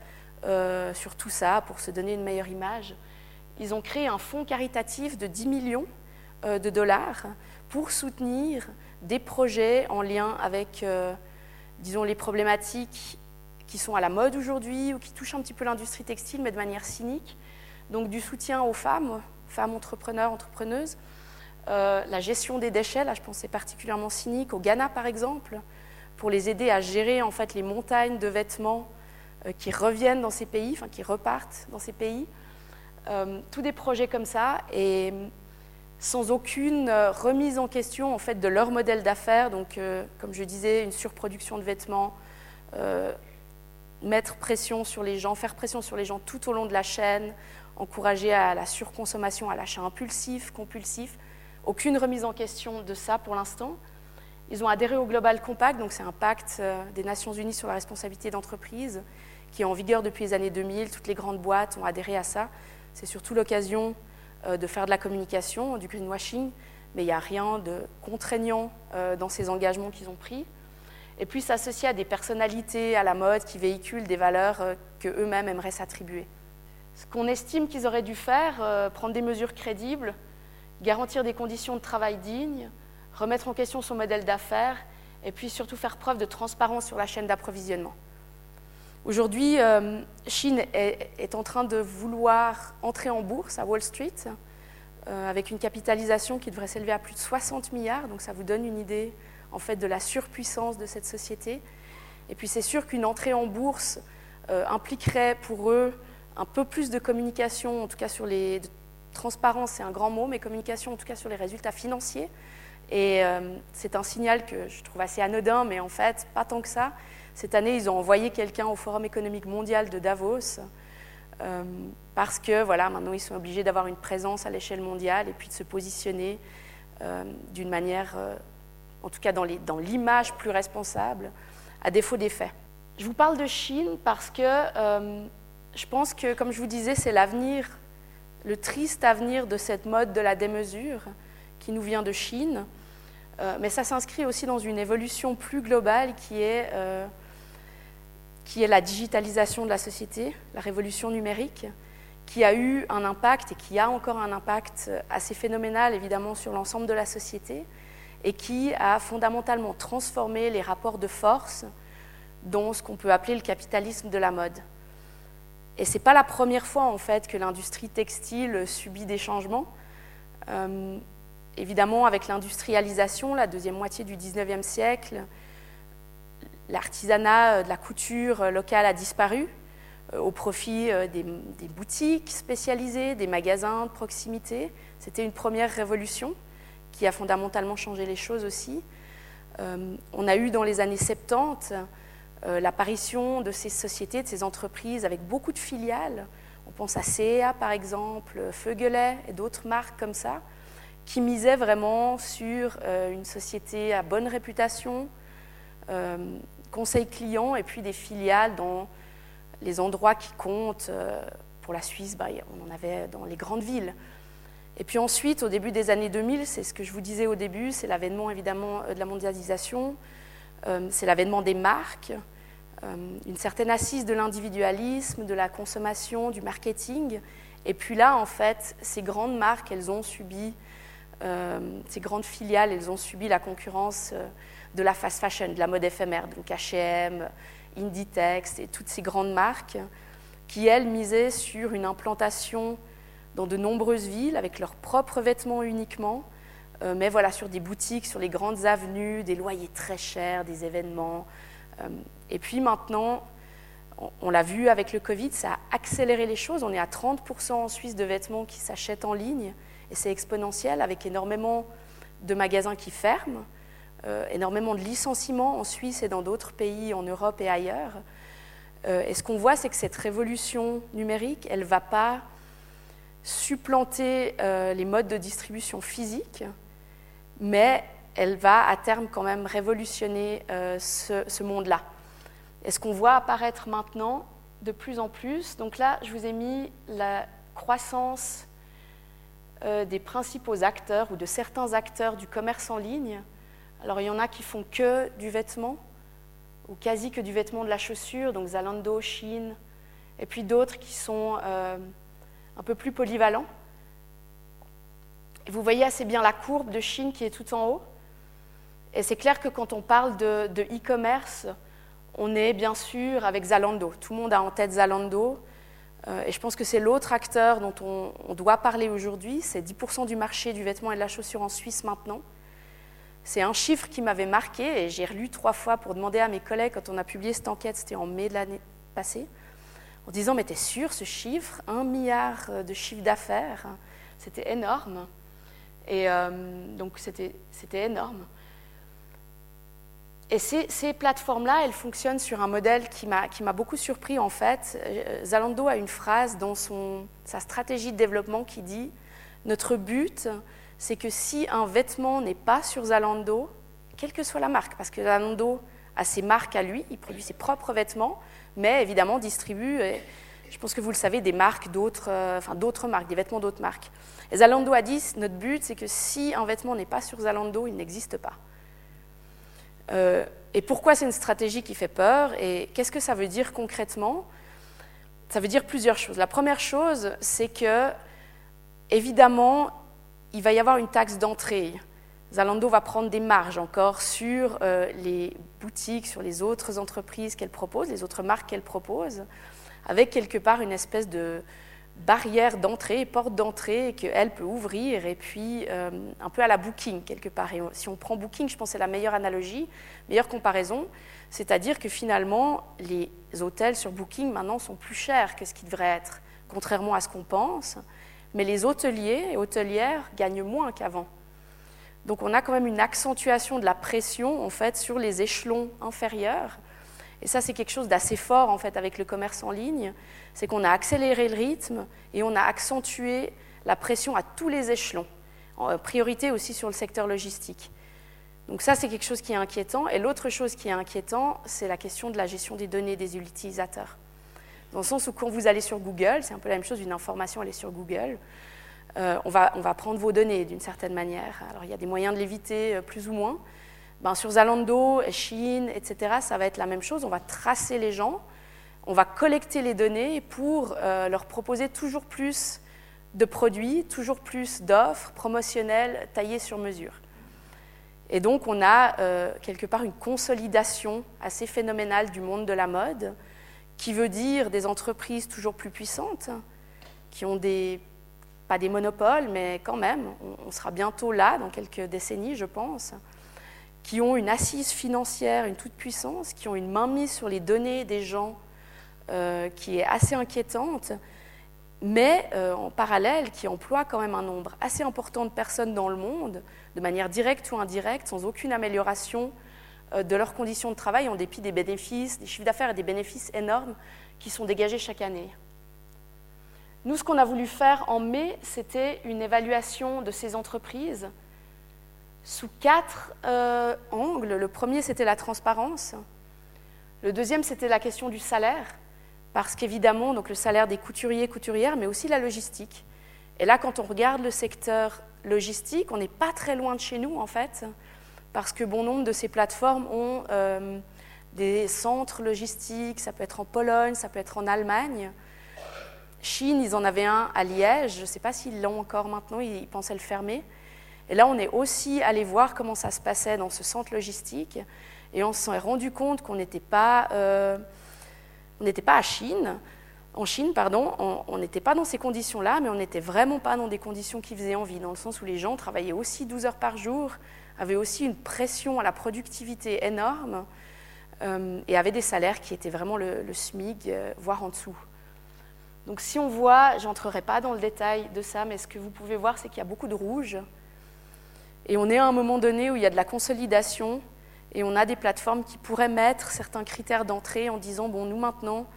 sur tout ça pour se donner une meilleure image ils ont créé un fonds caritatif de 10 millions euh, de dollars pour soutenir des projets en lien avec, euh, disons, les problématiques qui sont à la mode aujourd'hui ou qui touchent un petit peu l'industrie textile, mais de manière cynique. Donc du soutien aux femmes, femmes entrepreneurs, entrepreneuses, la gestion des déchets, là je pense c'est particulièrement cynique, au Ghana par exemple, pour les aider à gérer en fait les montagnes de vêtements qui reviennent dans ces pays, enfin qui repartent dans ces pays. tous des projets comme ça et sans aucune remise en question en fait de leur modèle d'affaires. Donc, comme je disais, une surproduction de vêtements, mettre pression sur les gens, faire pression sur les gens tout au long de la chaîne, encourager à la surconsommation, à l'achat impulsif, compulsif. Aucune remise en question de ça pour l'instant. Ils ont adhéré au Global Compact, donc c'est un pacte euh, des Nations Unies sur la responsabilité d'entreprise qui est en vigueur depuis les années 2000. Toutes les grandes boîtes ont adhéré à ça. C'est surtout l'occasion euh, de faire de la communication, du greenwashing, mais il n'y a rien de contraignant euh, dans ces engagements qu'ils ont pris et puis s'associer à des personnalités à la mode qui véhiculent des valeurs qu'eux-mêmes aimeraient s'attribuer. Ce qu'on estime qu'ils auraient dû faire, prendre des mesures crédibles, garantir des conditions de travail dignes, remettre en question son modèle d'affaires, et puis surtout faire preuve de transparence sur la chaîne d'approvisionnement. Aujourd'hui, euh, Chine est, en train de vouloir entrer en bourse à Wall Street, avec une capitalisation qui devrait s'élever à plus de 60 milliards, donc ça vous donne une idée en fait de la surpuissance de cette société. Et puis c'est sûr qu'une entrée en bourse euh, impliquerait pour eux un peu plus de communication, en tout cas sur les transparence, c'est un grand mot, mais communication en tout cas sur les résultats financiers. Et euh, c'est un signal que je trouve assez anodin, mais en fait pas tant que ça. Cette année, ils ont envoyé quelqu'un au Forum économique mondial de Davos. Euh, parce que voilà, maintenant ils sont obligés d'avoir une présence à l'échelle mondiale et puis de se positionner d'une manière en tout cas dans l'image plus responsable, à défaut des faits. Je vous parle de Chine parce que euh, je pense que, comme je vous disais, c'est l'avenir, le triste avenir de cette mode de la démesure qui nous vient de Chine. Euh, mais ça s'inscrit aussi dans une évolution plus globale euh, qui est la digitalisation de la société, la révolution numérique, qui a eu un impact et qui a encore un impact assez phénoménal évidemment sur l'ensemble de la société et qui a fondamentalement transformé les rapports de force dans ce qu'on peut appeler le capitalisme de la mode. Et ce n'est pas la première fois en fait que l'industrie textile subit des changements. Euh, évidemment, avec l'industrialisation, la deuxième moitié du 19e siècle, l'artisanat de la couture locale a disparu euh, au profit euh, des, boutiques spécialisées, des magasins de proximité. C'était une première révolution qui a fondamentalement changé les choses aussi. Euh, on a eu dans les années 70 euh, l'apparition de ces sociétés, de ces entreprises avec beaucoup de filiales. On pense à CEA par exemple, Feugelet et d'autres marques comme ça, qui misaient vraiment sur euh, une société à bonne réputation, conseil client et puis des filiales dans les endroits qui comptent. pour la Suisse, bah, on en avait dans les grandes villes. Et puis ensuite, au début des années 2000, c'est ce que je vous disais au début, c'est l'avènement évidemment euh, de la mondialisation, euh, c'est l'avènement des marques, euh, une certaine assise de l'individualisme, de la consommation, du marketing. Et puis là, en fait, ces grandes marques, elles ont subi, ces grandes filiales, elles ont subi la concurrence de la fast fashion, de la mode éphémère, donc H&M, Inditex et toutes ces grandes marques qui, elles, misaient sur une implantation dans de nombreuses villes avec leurs propres vêtements uniquement, euh, mais voilà, sur des boutiques, sur les grandes avenues, des loyers très chers, des événements. Euh, et puis maintenant, on, l'a vu avec le Covid, ça a accéléré les choses. On est à 30% en Suisse de vêtements qui s'achètent en ligne, et c'est exponentiel avec énormément de magasins qui ferment, euh, énormément de licenciements en Suisse et dans d'autres pays en Europe et ailleurs. et ce qu'on voit, c'est que cette révolution numérique, elle ne va pas supplanter les modes de distribution physiques, mais elle va à terme quand même révolutionner euh, ce, monde-là. Et ce qu'on voit apparaître maintenant de plus en plus, donc là je vous ai mis la croissance euh, des principaux acteurs ou de certains acteurs du commerce en ligne. Alors il y en a qui font que du vêtement, ou quasi que du vêtement de la chaussure, donc Zalando, Chine, et puis d'autres qui sont un peu plus polyvalent. Vous voyez assez bien la courbe de Chine qui est tout en haut. Et c'est clair que quand on parle de e-commerce, on est bien sûr avec Zalando. Tout le monde a en tête Zalando. Euh, et je pense que c'est l'autre acteur dont on, doit parler aujourd'hui. C'est 10% du marché du vêtement et de la chaussure en Suisse maintenant. C'est un chiffre qui m'avait marqué et j'ai relu trois fois pour demander à mes collègues quand on a publié cette enquête, c'était en mai de l'année passée, en disant Mais t'es sûr ce chiffre Un milliard de chiffre d'affaires C'était énorme. Et euh, donc c'était énorme. Et ces, plateformes-là, elles fonctionnent sur un modèle qui m'a beaucoup surpris en fait. Euh, Zalando a une phrase dans son, sa stratégie de développement qui dit Notre but, c'est que si un vêtement n'est pas sur Zalando, quelle que soit la marque, parce que Zalando a ses marques à lui, il produit ses propres vêtements, mais évidemment distribue, je pense que vous le savez, des marques d'autres, euh, enfin d'autres marques, des vêtements d'autres marques. Et Zalando a dit Notre but, c'est que si un vêtement n'est pas sur Zalando, il n'existe pas. Euh, et pourquoi c'est une stratégie qui fait peur et qu'est-ce que ça veut dire concrètement? Ça veut dire plusieurs choses. La première chose, c'est que, évidemment, il va y avoir une taxe d'entrée. Zalando va prendre des marges encore sur euh, les boutiques, sur les autres entreprises qu'elle propose, les autres marques qu'elle propose, avec quelque part une espèce de, barrière d'entrée, porte d'entrée qu'elle peut ouvrir, et puis euh, un peu à la Booking quelque part. Si on prend Booking, je pense que c'est la meilleure analogie, meilleure comparaison, c'est-à-dire que finalement, les hôtels sur Booking maintenant sont plus chers que ce qu'ils devraient être, contrairement à ce qu'on pense, mais les hôteliers et hôtelières gagnent moins qu'avant. Donc on a quand même une accentuation de la pression en fait sur les échelons inférieurs et ça, c'est quelque chose d'assez fort en fait avec le commerce en ligne, c'est qu'on a accéléré le rythme et on a accentué la pression à tous les échelons, en euh, priorité aussi sur le secteur logistique. Donc ça, c'est quelque chose qui est inquiétant. Et l'autre chose qui est inquiétant, c'est la question de la gestion des données des utilisateurs. Dans le sens où quand vous allez sur Google, c'est un peu la même chose, une information, elle est sur Google, euh, on, va, on va prendre vos données d'une certaine manière. Alors il y a des moyens de l'éviter euh, plus ou moins, ben, sur Zalando, Chine, etc., ça va être la même chose. On va tracer les gens, on va collecter les données pour euh, leur proposer toujours plus de produits, toujours plus d'offres promotionnelles taillées sur mesure. Et donc on a euh, quelque part une consolidation assez phénoménale du monde de la mode, qui veut dire des entreprises toujours plus puissantes, qui ont des, pas des monopoles, mais quand même, on sera bientôt là, dans quelques décennies, je pense, qui ont une assise financière, une toute-puissance, qui ont une mainmise sur les données des gens euh, qui est assez inquiétante, mais euh, en parallèle qui emploient quand même un nombre assez important de personnes dans le monde, de manière directe ou indirecte, sans aucune amélioration euh, de leurs conditions de travail, en dépit des bénéfices, des chiffres d'affaires et des bénéfices énormes qui sont dégagés chaque année. Nous, ce qu'on a voulu faire en mai, c'était une évaluation de ces entreprises sous quatre euh, angles. Le premier, c'était la transparence. Le deuxième, c'était la question du salaire, parce qu'évidemment, donc le salaire des couturiers, couturières, mais aussi la logistique. Et là, quand on regarde le secteur logistique, on n'est pas très loin de chez nous, en fait, parce que bon nombre de ces plateformes ont euh, des centres logistiques, ça peut être en Pologne, ça peut être en Allemagne. Chine, ils en avaient un à Liège, je ne sais pas s'ils l'ont encore maintenant, ils pensaient le fermer. Et là, on est aussi allé voir comment ça se passait dans ce centre logistique, et on s'est rendu compte qu'on n'était pas, euh, pas à Chine, en Chine, pardon, on n'était pas dans ces conditions-là, mais on n'était vraiment pas dans des conditions qui faisaient envie, dans le sens où les gens travaillaient aussi 12 heures par jour, avaient aussi une pression à la productivité énorme, euh, et avaient des salaires qui étaient vraiment le, SMIG, euh, voire en dessous. Donc si on voit, j'entrerai pas dans le détail de ça, mais ce que vous pouvez voir, c'est qu'il y a beaucoup de rouge. Et on est à un moment donné où il y a de la consolidation et on a des plateformes qui pourraient mettre certains critères d'entrée en disant, bon, nous maintenant,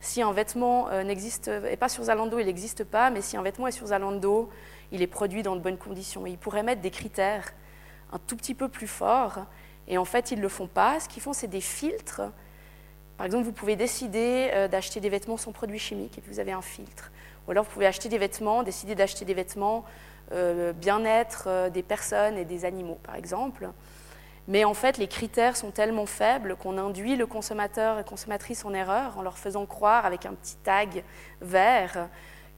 si un vêtement euh, n'existe pas sur Zalando, il n'existe pas, mais si un vêtement est sur Zalando, il est produit dans de bonnes conditions. Et ils pourraient mettre des critères un tout petit peu plus forts. Et en fait, ils ne le font pas. Ce qu'ils font, c'est des filtres. Par exemple, vous pouvez décider euh, d'acheter des vêtements sans produits chimiques et vous avez un filtre. Ou alors, vous pouvez acheter des vêtements, décider d'acheter des vêtements euh, bien-être euh, des personnes et des animaux, par exemple. Mais en fait, les critères sont tellement faibles qu'on induit le consommateur et consommatrice en erreur en leur faisant croire avec un petit tag vert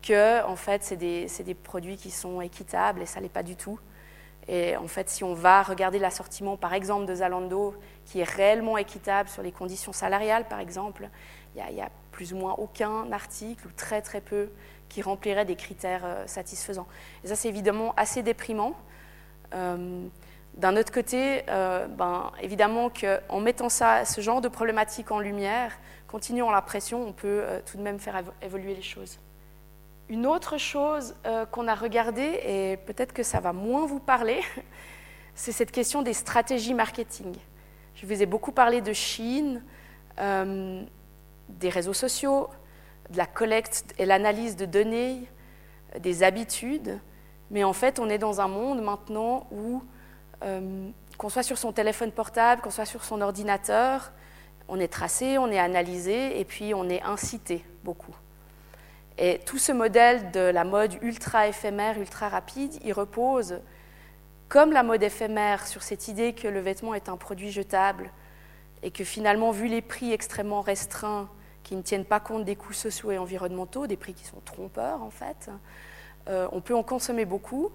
que en fait, c'est des, des, produits qui sont équitables et ça l'est pas du tout. Et en fait, si on va regarder l'assortiment, par exemple, de Zalando, qui est réellement équitable sur les conditions salariales, par exemple, il y, a plus ou moins aucun article, ou très très peu, qui remplirait des critères euh, satisfaisants. Et ça, c'est évidemment assez déprimant. Euh, d'un autre côté, euh, ben, évidemment qu'en mettant ce genre de problématique en lumière, continuant la pression, on peut tout de même faire évoluer les choses. Une autre chose qu'on a regardée, et peut-être que ça va moins vous parler, <laughs> c'est cette question des stratégies marketing. Je vous ai beaucoup parlé de Chine, des réseaux sociaux, de la collecte et l'analyse de données, des habitudes, mais en fait, on est dans un monde maintenant où, euh, qu'on soit sur son téléphone portable, qu'on soit sur son ordinateur, on est tracé, on est analysé, et puis on est incité beaucoup. Et tout ce modèle de la mode ultra éphémère, ultra rapide, il repose, comme la mode éphémère, sur cette idée que le vêtement est un produit jetable, et que finalement, vu les prix extrêmement restreints, qui ne tiennent pas compte des coûts sociaux et environnementaux, des prix qui sont trompeurs en fait. Euh, on peut en consommer beaucoup.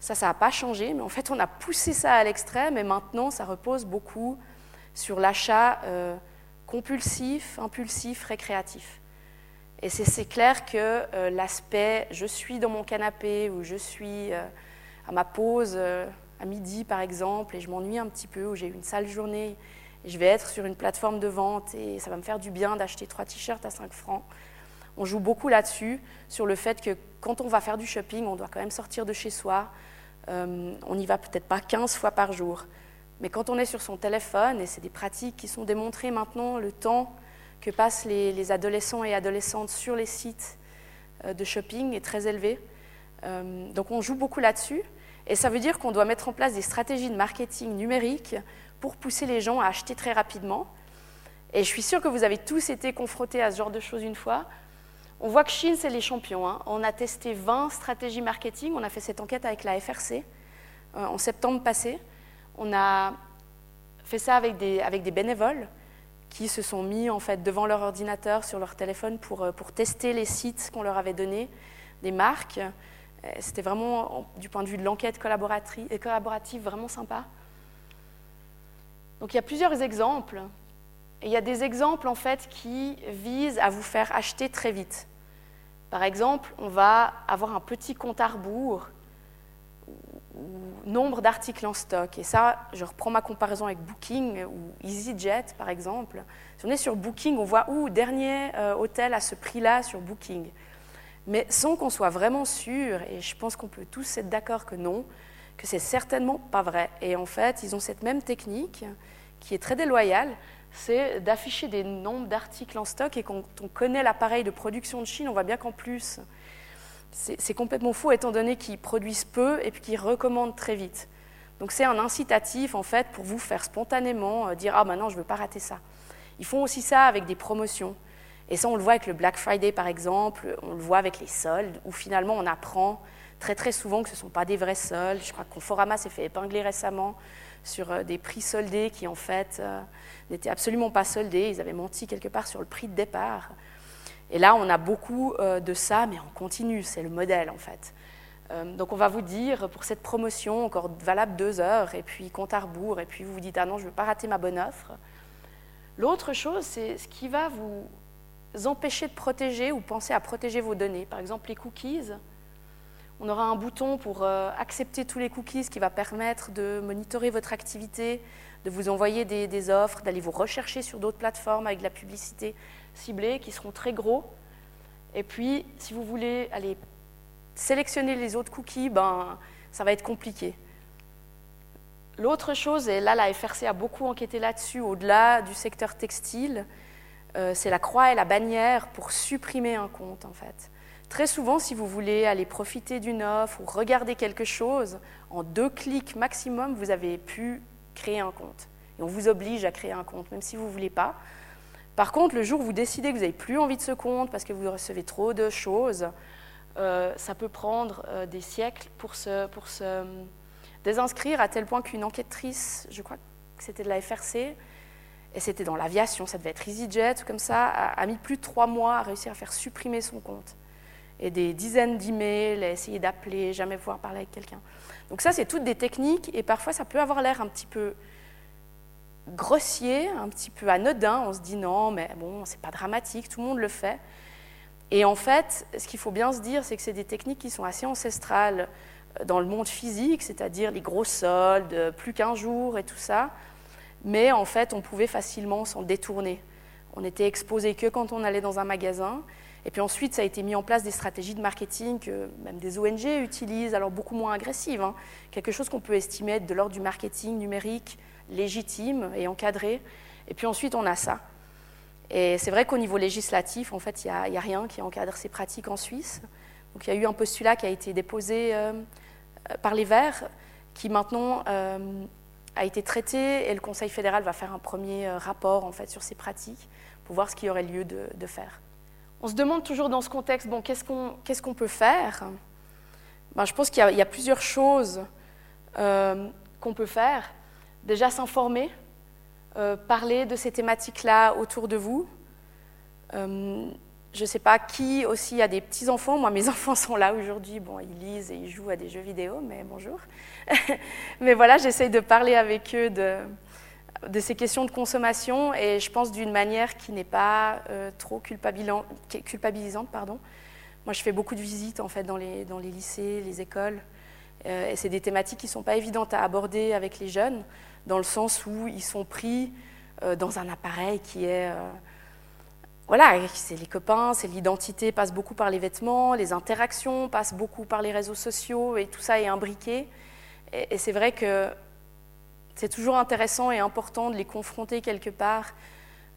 Ça, ça n'a pas changé, mais en fait, on a poussé ça à l'extrême et maintenant, ça repose beaucoup sur l'achat euh, compulsif, impulsif, récréatif. Et c'est clair que euh, l'aspect je suis dans mon canapé ou je suis à ma pause à midi par exemple et je m'ennuie un petit peu ou j'ai une sale journée je vais être sur une plateforme de vente et ça va me faire du bien d'acheter trois t-shirts à 5 francs. On joue beaucoup là-dessus, sur le fait que quand on va faire du shopping, on doit quand même sortir de chez soi. Euh, on n'y va peut-être pas 15 fois par jour. Mais quand on est sur son téléphone, et c'est des pratiques qui sont démontrées maintenant, le temps que passent les, adolescents et adolescentes sur les sites euh, de shopping est très élevé. Euh, donc on joue beaucoup là-dessus. Et ça veut dire qu'on doit mettre en place des stratégies de marketing numérique pour pousser les gens à acheter très rapidement. Et je suis sûre que vous avez tous été confrontés à ce genre de choses une fois. On voit que Chine, c'est les champions. Hein. On a testé 20 stratégies marketing. On a fait cette enquête avec la FRC euh, en septembre passé. On a fait ça avec des, avec des bénévoles qui se sont mis en fait devant leur ordinateur, sur leur téléphone, pour, euh, pour tester les sites qu'on leur avait donnés, des marques. Euh, c'était vraiment, du point de vue de l'enquête collaborative, vraiment sympa. Donc il y a plusieurs exemples. Et il y a des exemples en fait qui visent à vous faire acheter très vite. Par exemple, on va avoir un petit compte à rebours ou nombre d'articles en stock. Et ça, je reprends ma comparaison avec Booking ou EasyJet, par exemple. Si on est sur Booking, on voit, où dernier euh, hôtel à ce prix-là sur Booking. Mais sans qu'on soit vraiment sûr, et je pense qu'on peut tous être d'accord que non, que c'est certainement pas vrai. Et en fait, ils ont cette même technique qui est très déloyale, c'est d'afficher des nombres d'articles en stock et quand on connaît l'appareil de production de Chine, on voit bien qu'en plus, c'est complètement faux étant donné qu'ils produisent peu et puis qu'ils recommandent très vite. Donc c'est un incitatif en fait pour vous faire spontanément euh, dire ah maintenant je ne veux pas rater ça. Ils font aussi ça avec des promotions. Et ça on le voit avec le Black Friday par exemple, on le voit avec les soldes où finalement on apprend très très souvent que ce ne sont pas des vrais soldes. Je crois que Conforama s'est fait épingler récemment sur euh, des prix soldés qui en fait euh, n'étaient absolument pas soldés. Ils avaient menti quelque part sur le prix de départ. Et là, on a beaucoup euh, de ça, mais on continue, c'est le modèle en fait. Donc on va vous dire, pour cette promotion, encore valable deux heures, et puis compte à rebours, et puis vous vous dites, ah non, je ne veux pas rater ma bonne offre. L'autre chose, c'est ce qui va vous empêcher de protéger ou penser à protéger vos données. Par exemple, les cookies. On aura un bouton pour euh, accepter tous les cookies qui va permettre de monitorer votre activité, de vous envoyer des, offres, d'aller vous rechercher sur d'autres plateformes avec de la publicité ciblée qui seront très gros. Et puis, si vous voulez aller sélectionner les autres cookies, ben, ça va être compliqué. L'autre chose, et là la FRC a beaucoup enquêté là-dessus, au-delà du secteur textile, euh, c'est la croix et la bannière pour supprimer un compte en fait. Très souvent, si vous voulez aller profiter d'une offre ou regarder quelque chose, en deux clics maximum, vous avez pu créer un compte. Et on vous oblige à créer un compte, même si vous ne voulez pas. Par contre, le jour où vous décidez que vous n'avez plus envie de ce compte parce que vous recevez trop de choses, euh, ça peut prendre euh, des siècles pour se, se désinscrire, à tel point qu'une enquêtrice, je crois que c'était de la FRC, et c'était dans l'aviation, ça devait être EasyJet, comme ça, a mis plus de trois mois à réussir à faire supprimer son compte. Et des dizaines d'emails, à essayer d'appeler, jamais pouvoir parler avec quelqu'un. Donc ça, c'est toutes des techniques, et parfois ça peut avoir l'air un petit peu grossier, un petit peu anodin. On se dit non, mais bon, c'est pas dramatique, tout le monde le fait. Et en fait, ce qu'il faut bien se dire, c'est que c'est des techniques qui sont assez ancestrales euh, dans le monde physique, c'est-à-dire les gros soldes, plus qu'un jour et tout ça. Mais en fait, on pouvait facilement s'en détourner. On était exposé que quand on allait dans un magasin. Et puis ensuite, ça a été mis en place des stratégies de marketing que même des ONG utilisent, alors beaucoup moins agressives. Hein. Quelque chose qu'on peut estimer être de l'ordre du marketing numérique légitime et encadré. Et puis ensuite, on a ça. Et c'est vrai qu'au niveau législatif, en fait, il n'y a, rien qui encadre ces pratiques en Suisse. Donc il y a eu un postulat qui a été déposé euh, par les Verts, qui maintenant euh, a été traité, et le Conseil fédéral va faire un premier euh, rapport en fait sur ces pratiques pour voir ce qu'il y aurait lieu de faire. On se demande toujours dans ce contexte, bon, qu'est-ce qu'on peut faire? Ben, Je pense qu'il y, a plusieurs choses euh, qu'on peut faire. Déjà s'informer, euh, parler de ces thématiques-là autour de vous. Euh, je ne sais pas qui aussi a des petits-enfants. Moi, mes <laughs> enfants sont là aujourd'hui. Bon, ils lisent et ils jouent à des jeux vidéo, mais bonjour. <laughs> mais voilà, j'essaye de parler avec eux de, de ces questions de consommation et je pense d'une manière qui n'est pas euh, trop culpabilisante. Pardon. Moi, je fais beaucoup de visites en fait dans les, dans les lycées, les écoles, euh, et c'est des thématiques qui ne sont pas évidentes à aborder avec les jeunes, dans le sens où ils sont pris euh, dans un appareil qui est voilà, c'est les copains, c'est l'identité passe beaucoup par les vêtements, les interactions passent beaucoup par les réseaux sociaux et tout ça est imbriqué. et c'est vrai que c'est toujours intéressant et important de les confronter quelque part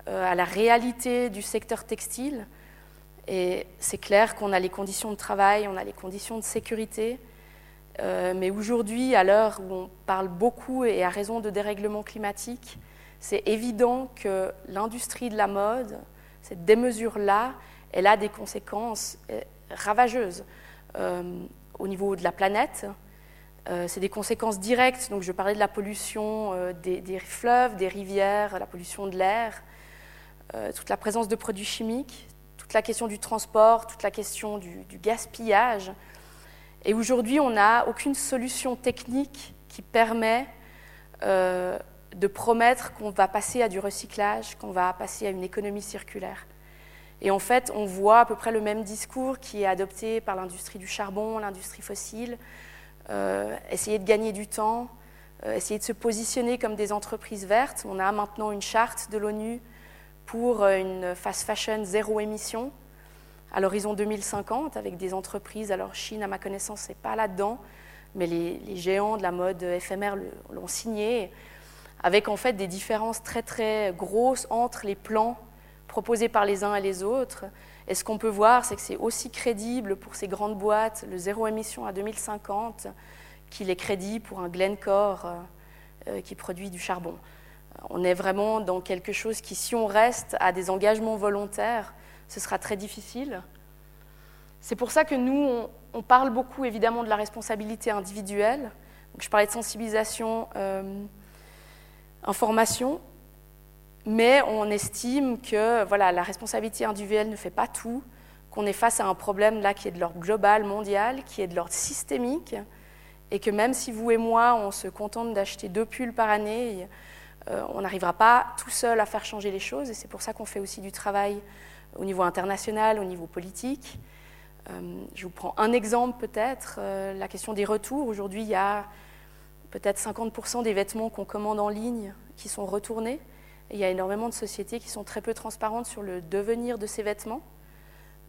euh, à la réalité du secteur textile. Et c'est clair qu'on a les conditions de travail, on a les conditions de sécurité. Euh, mais aujourd'hui, à l'heure où on parle beaucoup et à raison de dérèglement climatique, c'est évident que l'industrie de la mode, cette démesure-là, elle a des conséquences euh, ravageuses au niveau de la planète, c'est des conséquences directes. Donc, je parlais de la pollution euh, des, fleuves, des rivières, la pollution de l'air, euh, toute la présence de produits chimiques, toute la question du transport, toute la question du, gaspillage. Et aujourd'hui, on n'a aucune solution technique qui permet de promettre qu'on va passer à du recyclage, qu'on va passer à une économie circulaire. Et en fait, on voit à peu près le même discours qui est adopté par l'industrie du charbon, l'industrie fossile, euh, essayer de gagner du temps, euh, essayer de se positionner comme des entreprises vertes. On a maintenant une charte de l'ONU pour euh, une fast fashion zéro émission à l'horizon 2050 avec des entreprises. Alors Chine, à ma connaissance, n'est pas là-dedans, mais les, les, géants de la mode éphémère l'ont signé, avec en fait des différences très très grosses entre les plans proposés par les uns et les autres. Et ce qu'on peut voir, c'est que c'est aussi crédible pour ces grandes boîtes, le zéro émission à 2050, qu'il est crédible pour un Glencore euh, euh, qui produit du charbon. On est vraiment dans quelque chose qui, si on reste à des engagements volontaires, ce sera très difficile. C'est pour ça que nous, on, parle beaucoup évidemment de la responsabilité individuelle. je parlais de sensibilisation, euh, information, mais on estime que voilà, la responsabilité individuelle ne fait pas tout, qu'on est face à un problème là qui est de l'ordre global, mondial, qui est de l'ordre systémique, et que même si vous et moi, on se contente d'acheter deux pulls par année, euh, on n'arrivera pas tout seul à faire changer les choses, et c'est pour ça qu'on fait aussi du travail au niveau international, au niveau politique. Euh, je vous prends un exemple peut-être, euh, la question des retours. Aujourd'hui, il y a peut-être 50% des vêtements qu'on commande en ligne qui sont retournés il y a énormément de sociétés qui sont très peu transparentes sur le devenir de ces vêtements.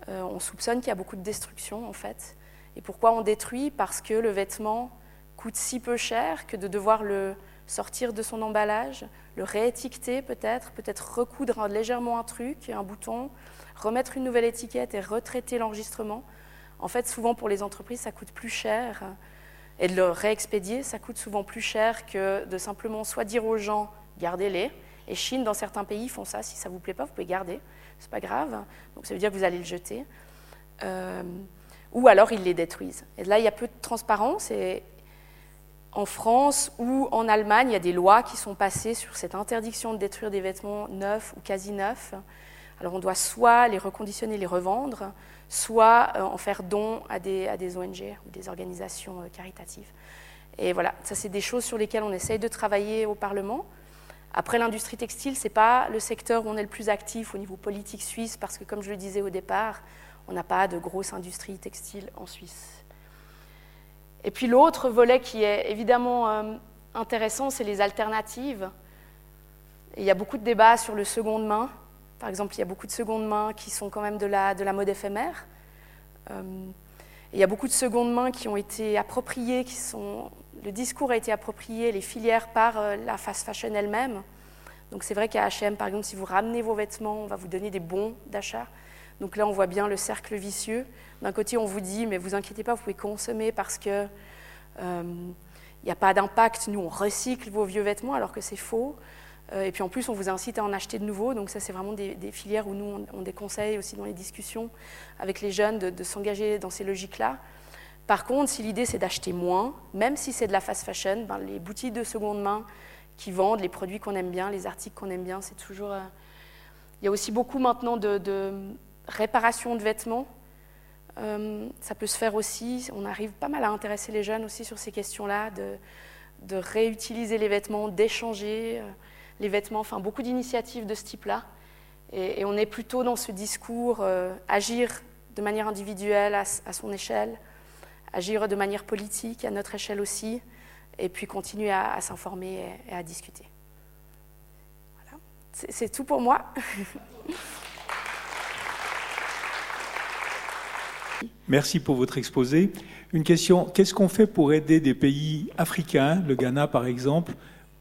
Euh, on soupçonne qu'il y a beaucoup de destruction en fait. Et pourquoi on détruit? Parce que le vêtement coûte si peu cher que de devoir le sortir de son emballage, le réétiqueter peut-être, peut-être recoudre légèrement un truc, un bouton, remettre une nouvelle étiquette et retraiter l'enregistrement. En fait, souvent pour les entreprises, ça coûte plus cher. Et de le réexpédier, ça coûte souvent plus cher que de simplement soit dire aux gens, gardez-les, et Chine, dans certains pays, font ça. Si ça ne vous plaît pas, vous pouvez garder. C'est pas grave. Donc ça veut dire que vous allez le jeter. Euh, ou alors ils les détruisent. Et là, il y a peu de transparence. En France ou en Allemagne, il y a des lois qui sont passées sur cette interdiction de détruire des vêtements neufs ou quasi neufs, Alors on doit soit les reconditionner, les revendre, soit en faire don à des, à des ONG ou des organisations caritatives. Et voilà, ça c'est des choses sur lesquelles on essaye de travailler au Parlement. Après, l'industrie textile, ce n'est pas le secteur où on est le plus actif au niveau politique suisse, parce que comme je le disais au départ, on n'a pas de grosse industrie textile en Suisse. Et puis l'autre volet qui est évidemment euh, intéressant, c'est les alternatives. il y a beaucoup de débats sur le seconde main. Par exemple, il y a beaucoup de seconde main qui sont quand même de la, de la mode éphémère. Euh, il y a beaucoup de secondes mains qui ont été appropriées, qui sont le discours a été approprié, les filières par euh, la fast fashion elle-même. Donc c'est vrai qu'à H&M, par exemple, si vous ramenez vos vêtements, on va vous donner des bons d'achat. Donc là, on voit bien le cercle vicieux. D'un côté, on vous dit, mais vous inquiétez pas, vous pouvez consommer parce que il euh, n'y a pas d'impact. Nous, on recycle vos vieux vêtements alors que c'est faux. Euh, et puis en plus, on vous incite à en acheter de nouveaux. Donc ça, c'est vraiment des, filières où nous, on, des conseils aussi dans les discussions avec les jeunes de s'engager dans ces logiques-là. Par contre, si l'idée c'est d'acheter moins, même si c'est de la fast fashion, ben, les boutiques de seconde main qui vendent les produits qu'on aime bien, les articles qu'on aime bien, c'est toujours. Euh, il y a aussi beaucoup maintenant de, réparation de vêtements. Euh, ça peut se faire aussi. On arrive pas mal à intéresser les jeunes aussi sur ces questions-là, de, réutiliser les vêtements, d'échanger euh, les vêtements. Enfin, beaucoup d'initiatives de ce type-là. Et, on est plutôt dans ce discours agir de manière individuelle à son échelle agir de manière politique à notre échelle aussi, et puis continuer à, s'informer et, à discuter. Voilà. C'est tout pour moi. <laughs> Merci pour votre exposé. Une question, qu'est-ce qu'on fait pour aider des pays africains, le Ghana par exemple,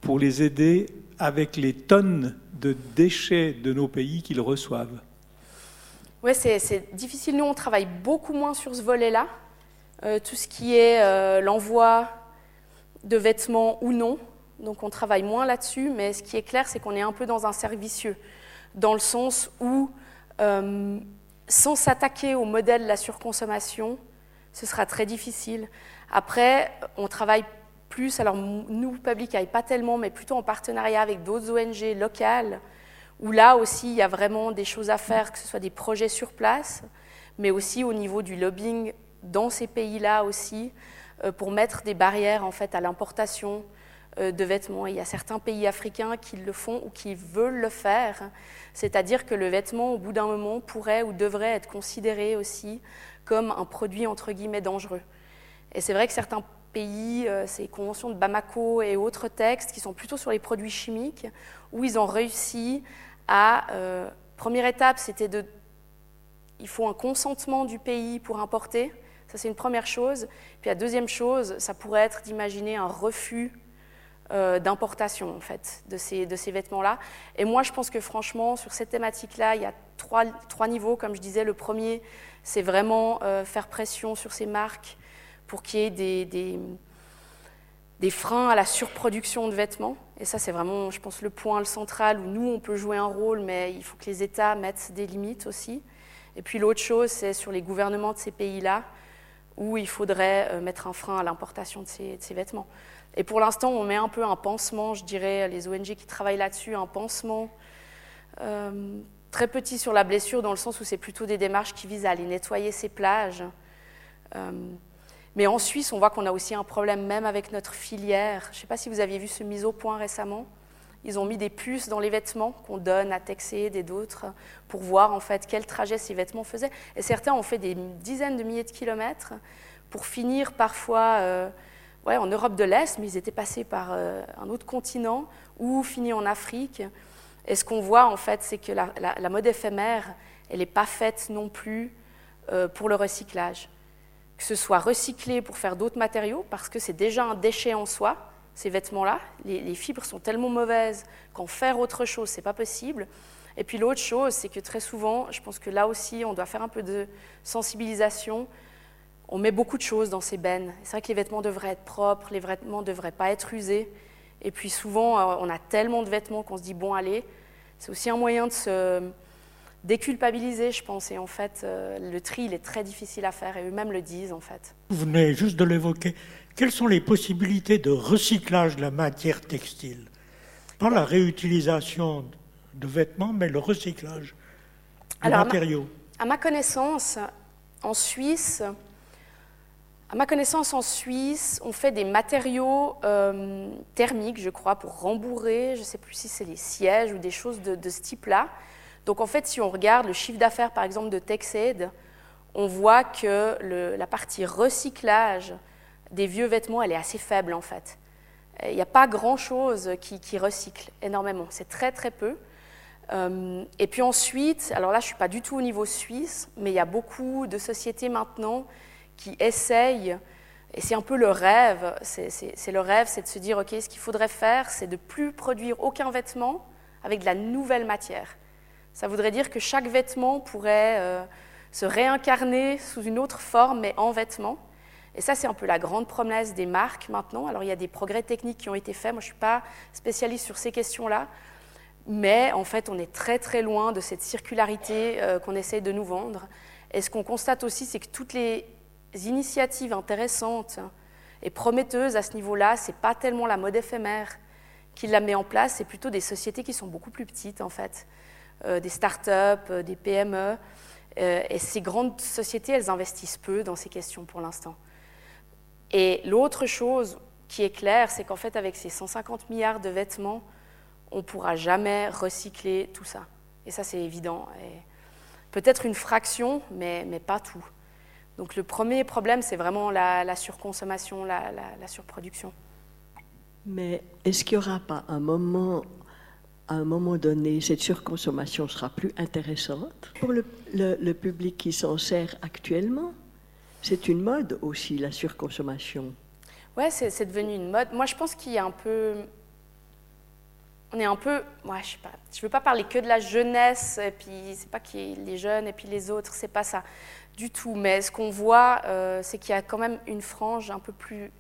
pour les aider avec les tonnes de déchets de nos pays qu'ils reçoivent? Oui, c'est difficile. Nous, on travaille beaucoup moins sur ce volet-là. Euh, tout ce qui est euh, l'envoi de vêtements ou non. Donc on travaille moins là-dessus, mais ce qui est clair, c'est qu'on est un peu dans un servicieux, dans le sens où, euh, sans s'attaquer au modèle de la surconsommation, ce sera très difficile. Après, on travaille plus, alors nous, Public Eye, pas tellement, mais plutôt en partenariat avec d'autres ONG locales, où là aussi, il y a vraiment des choses à faire, que ce soit des projets sur place, mais aussi au niveau du lobbying dans ces pays-là aussi euh, pour mettre des barrières en fait à l'importation euh, de vêtements. il y a certains pays africains qui le font ou qui veulent le faire, c'est-à-dire que le vêtement, au bout d'un moment, pourrait ou devrait être considéré aussi comme un produit entre guillemets dangereux. Et c'est vrai que certains pays, euh, ces conventions de Bamako et autres textes qui sont plutôt sur les produits chimiques, où ils ont réussi à... première étape, c'était de... Il faut un consentement du pays pour importer. Ça, c'est une première chose. Puis la deuxième chose, ça pourrait être d'imaginer un refus euh, d'importation, en fait, de ces, vêtements-là. Et moi, je pense que franchement, sur cette thématique-là, il y a trois, niveaux. Comme je disais, le premier, c'est vraiment euh, faire pression sur ces marques pour qu'il y ait des, freins à la surproduction de vêtements. Et ça, c'est vraiment, je pense, le point central où nous, on peut jouer un rôle, mais il faut que les États mettent des limites aussi. Et puis l'autre chose, c'est sur les gouvernements de ces pays-là où il faudrait euh, mettre un frein à l'importation de ces, vêtements. Et pour l'instant, on met un peu un pansement, je dirais, les ONG qui travaillent là-dessus, un pansement euh, très petit sur la blessure, dans le sens où c'est plutôt des démarches qui visent à aller nettoyer ces plages. Euh, mais en Suisse, on voit qu'on a aussi un problème même avec notre filière. Je ne sais pas si vous aviez vu ce mise au point récemment. Ils ont mis des puces dans les vêtements qu'on donne à Texaid et d'autres pour voir en fait quel trajet ces vêtements faisaient. Et certains ont fait des dizaines de milliers de kilomètres pour finir parfois euh, ouais, en Europe de l'Est, mais ils étaient passés par euh, un autre continent ou finis en Afrique. Et ce qu'on voit en fait, c'est que la, mode éphémère, elle n'est pas faite non plus euh, pour le recyclage. Que ce soit recyclé pour faire d'autres matériaux, parce que c'est déjà un déchet en soi, ces vêtements-là. Les, fibres sont tellement mauvaises qu'en faire autre chose, c'est pas possible. Et puis l'autre chose, c'est que très souvent, je pense que là aussi, on doit faire un peu de sensibilisation. On met beaucoup de choses dans ces bennes. C'est vrai que les vêtements devraient être propres, les vêtements ne devraient pas être usés. Et puis souvent, euh, on a tellement de vêtements qu'on se dit, bon, allez, c'est aussi un moyen de se déculpabiliser, je pense. Et en fait, euh, le tri, il est très difficile à faire, et eux-mêmes le disent, en fait. Vous venez juste de l'évoquer. Quelles sont les possibilités de recyclage de la matière textile Pas la réutilisation de vêtements, mais le recyclage. Alors, matériaux? à ma connaissance, en Suisse, à ma connaissance, en Suisse, on fait des matériaux euh, thermiques, je crois, pour rembourrer, je ne sais plus si c'est les sièges ou des choses de, ce type-là. Donc en fait, si on regarde le chiffre d'affaires, par exemple, de TexAid, on voit que la partie recyclage des vieux vêtements, elle est assez faible, en fait. Il n'y a pas grand-chose qui recycle énormément. C'est très, très peu. Euh, et puis ensuite, alors là je ne suis pas du tout au niveau suisse, mais il y a beaucoup de sociétés maintenant qui essayent, et c'est un peu le rêve, c'est le rêve, c'est de se dire, ok, ce qu'il faudrait faire, c'est de plus produire aucun vêtement avec de la nouvelle matière. Ça voudrait dire que chaque vêtement pourrait euh, se réincarner sous une autre forme, mais en vêtement. Et ça, c'est un peu la grande promesse des marques maintenant. Alors, il y a des progrès techniques qui ont été faits. Moi, je ne suis pas spécialiste sur ces questions-là. Mais en fait, on est très très loin de cette circularité euh, qu'on essaye de nous vendre. Et ce qu'on constate aussi, c'est que toutes les initiatives intéressantes et prometteuses à ce niveau-là, ce n'est pas tellement la mode éphémère qui la met en place, c'est plutôt des sociétés qui sont beaucoup plus petites en fait, euh, des start-up, euh, des PME. et ces grandes sociétés, elles investissent peu dans ces questions pour l'instant. Et l'autre chose qui est claire, c'est qu'en fait, avec ces 150 milliards de vêtements, on ne pourra jamais recycler tout ça. Et ça, c'est évident. Peut-être une fraction, mais, mais, pas tout. Donc le premier problème, c'est vraiment la, surconsommation, la, surproduction. Mais est-ce qu'il n'y aura pas un moment, à un moment donné, cette surconsommation sera plus intéressante pour le, le public qui s'en sert actuellement? C'est une mode aussi, la surconsommation. Oui, c'est devenu une mode. Moi, je pense qu'il y a un peu on est un peu, moi je sais pas, je veux pas parler que de la jeunesse et puis c'est pas ait les jeunes et puis les autres, c'est pas ça du tout. Mais ce qu'on voit, euh, c'est qu'il y a quand même une frange un peu plus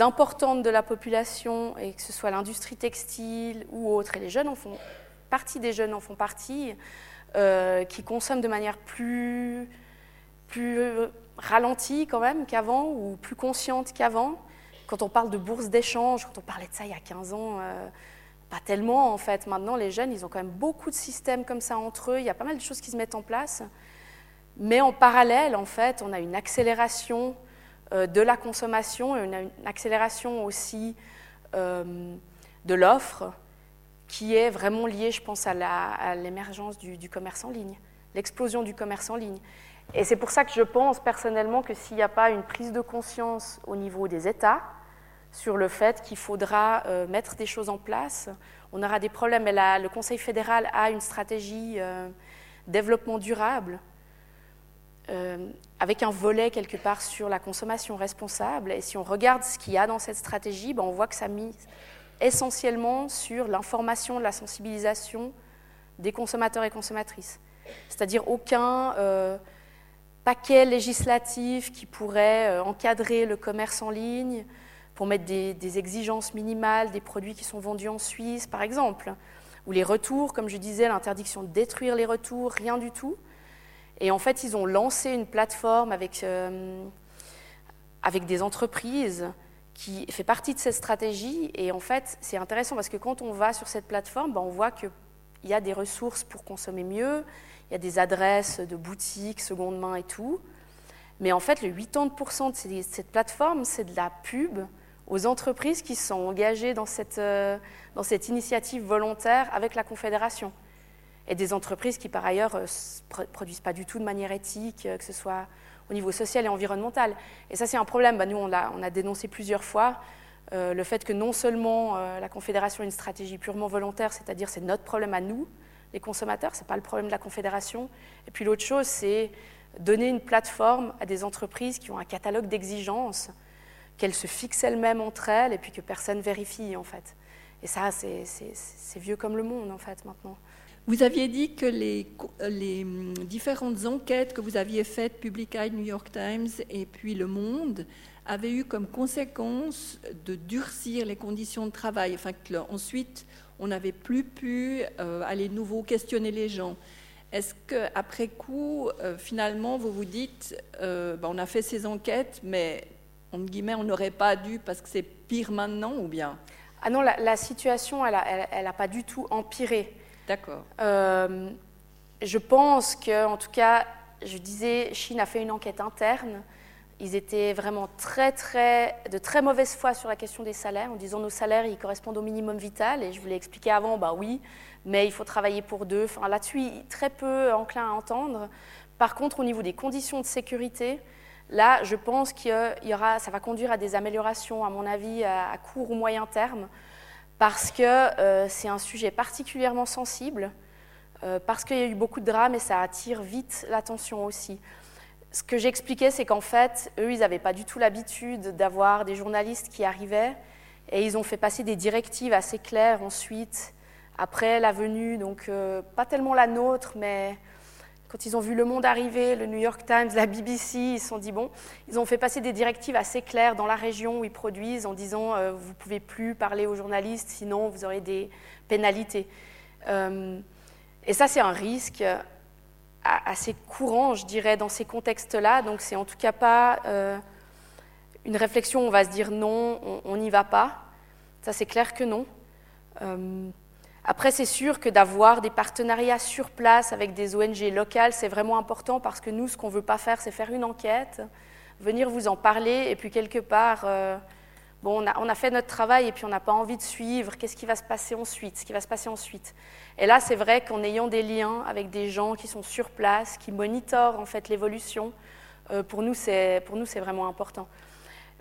importante de la population et que ce soit l'industrie textile ou autre, et les jeunes en font partie des jeunes en font partie, euh, qui consomment de manière plus plus ralentie quand même qu'avant ou plus consciente qu'avant? Quand on parle de bourse d'échange, quand on parlait de ça il y a 15 ans. Euh, pas tellement en fait. Maintenant, les jeunes, ils ont quand même beaucoup de systèmes comme ça entre eux. Il y a pas mal de choses qui se mettent en place. Mais en parallèle, en fait, on a une accélération euh, de la consommation et on a une accélération aussi euh, de l'offre qui est vraiment liée, je pense, à l'émergence du, du, commerce en ligne, l'explosion du commerce en ligne. Et c'est pour ça que je pense personnellement que s'il n'y a pas une prise de conscience au niveau des États, sur le fait qu'il faudra euh, mettre des choses en place. On aura des problèmes. Mais le Conseil fédéral a une stratégie euh, développement durable euh, avec un volet quelque part sur la consommation responsable. Et si on regarde ce qu'il y a dans cette stratégie, ben, on voit que ça mise essentiellement sur l'information, la sensibilisation des consommateurs et consommatrices. C'est-à-dire aucun paquet législatif qui pourrait encadrer le commerce en ligne, pour mettre des, exigences minimales des produits qui sont vendus en Suisse, par exemple. Ou les retours, comme je disais, l'interdiction de détruire les retours, rien du tout. Et en fait, ils ont lancé une plateforme avec, euh, avec des entreprises qui fait partie de cette stratégie. Et en fait, c'est intéressant parce que quand on va sur cette plateforme, ben, on voit qu'il y a des ressources pour consommer mieux, il y a des adresses de boutiques, seconde main et tout. Mais en fait, le 80% de cette plateforme, c'est de la pub aux entreprises qui sont engagées dans cette, euh, initiative volontaire avec la Confédération. Et des entreprises qui, par ailleurs, ne euh, produisent pas du tout de manière éthique, euh, que ce soit au niveau social et environnemental. Et ça, c'est un problème. Bah, nous, on on a, dénoncé plusieurs fois le fait que non seulement la Confédération a une stratégie purement volontaire, c'est-à-dire c'est notre problème à nous, les consommateurs, ce n'est pas le problème de la Confédération. Et puis l'autre chose, c'est donner une plateforme à des entreprises qui ont un catalogue d'exigences qu'elles se fixent elles-mêmes entre elles et puis que personne vérifie en fait. Et ça, c'est vieux comme le monde en fait maintenant. Vous aviez dit que les, hum, différentes enquêtes que vous aviez faites, Publica, New York Times et puis Le Monde, avaient eu comme conséquence de durcir les conditions de travail. Enfin, que, ensuite, on n'avait plus pu euh, aller de nouveau questionner les gens. Est-ce qu'après coup, euh, finalement, vous vous dites, euh, ben, on a fait ces enquêtes, mais entre guillemets, on n'aurait pas dû parce que c'est pire maintenant ou bien? Ah non, la, situation, elle n'a elle, pas du tout empiré. D'accord. Euh, je pense que, en tout cas, je disais, Chine a fait une enquête interne. Ils étaient vraiment très, très, de très mauvaise foi sur la question des salaires, en disant nos salaires, ils correspondent au minimum vital. Et je vous l'ai expliqué avant, bah oui, mais il faut travailler pour deux. Enfin, là-dessus, très peu enclin à entendre. Par contre, au niveau des conditions de sécurité, là, je pense aura, ça va conduire à des améliorations, à mon avis, à, court ou moyen terme, parce que euh, c'est un sujet particulièrement sensible. Euh, parce qu'il y a eu beaucoup de drames et ça attire vite l'attention aussi. Ce que j'expliquais, c'est qu'en fait, eux, ils n'avaient pas du tout l'habitude d'avoir des journalistes qui arrivaient et ils ont fait passer des directives assez claires ensuite, après la venue, donc euh, pas tellement la nôtre, mais quand ils ont vu Le Monde arriver, le New York Times, la BBC, ils se sont dit, bon, ils ont fait passer des directives assez claires dans la région où ils produisent en disant, euh, vous ne pouvez plus parler aux journalistes, sinon vous aurez des pénalités. Et ça, c'est un risque euh, assez courant, je dirais, dans ces contextes-là. Donc, c'est en tout cas pas euh, une réflexion où on va se dire non, on n'y va pas. Ça, c'est clair que non. Euh, après, c'est sûr que d'avoir des partenariats sur place avec des ONG locales, c'est vraiment important parce que nous, ce qu'on ne veut pas faire, c'est faire une enquête, venir vous en parler et puis quelque part Bon, on a, fait notre travail et puis on n'a pas envie de suivre. Qu'est-ce qui va se passer ensuite? Ce qui va se passer ensuite? Et là, c'est vrai qu'en ayant des liens avec des gens qui sont sur place, qui monitorent en fait l'évolution, euh, pour nous, c'est vraiment important.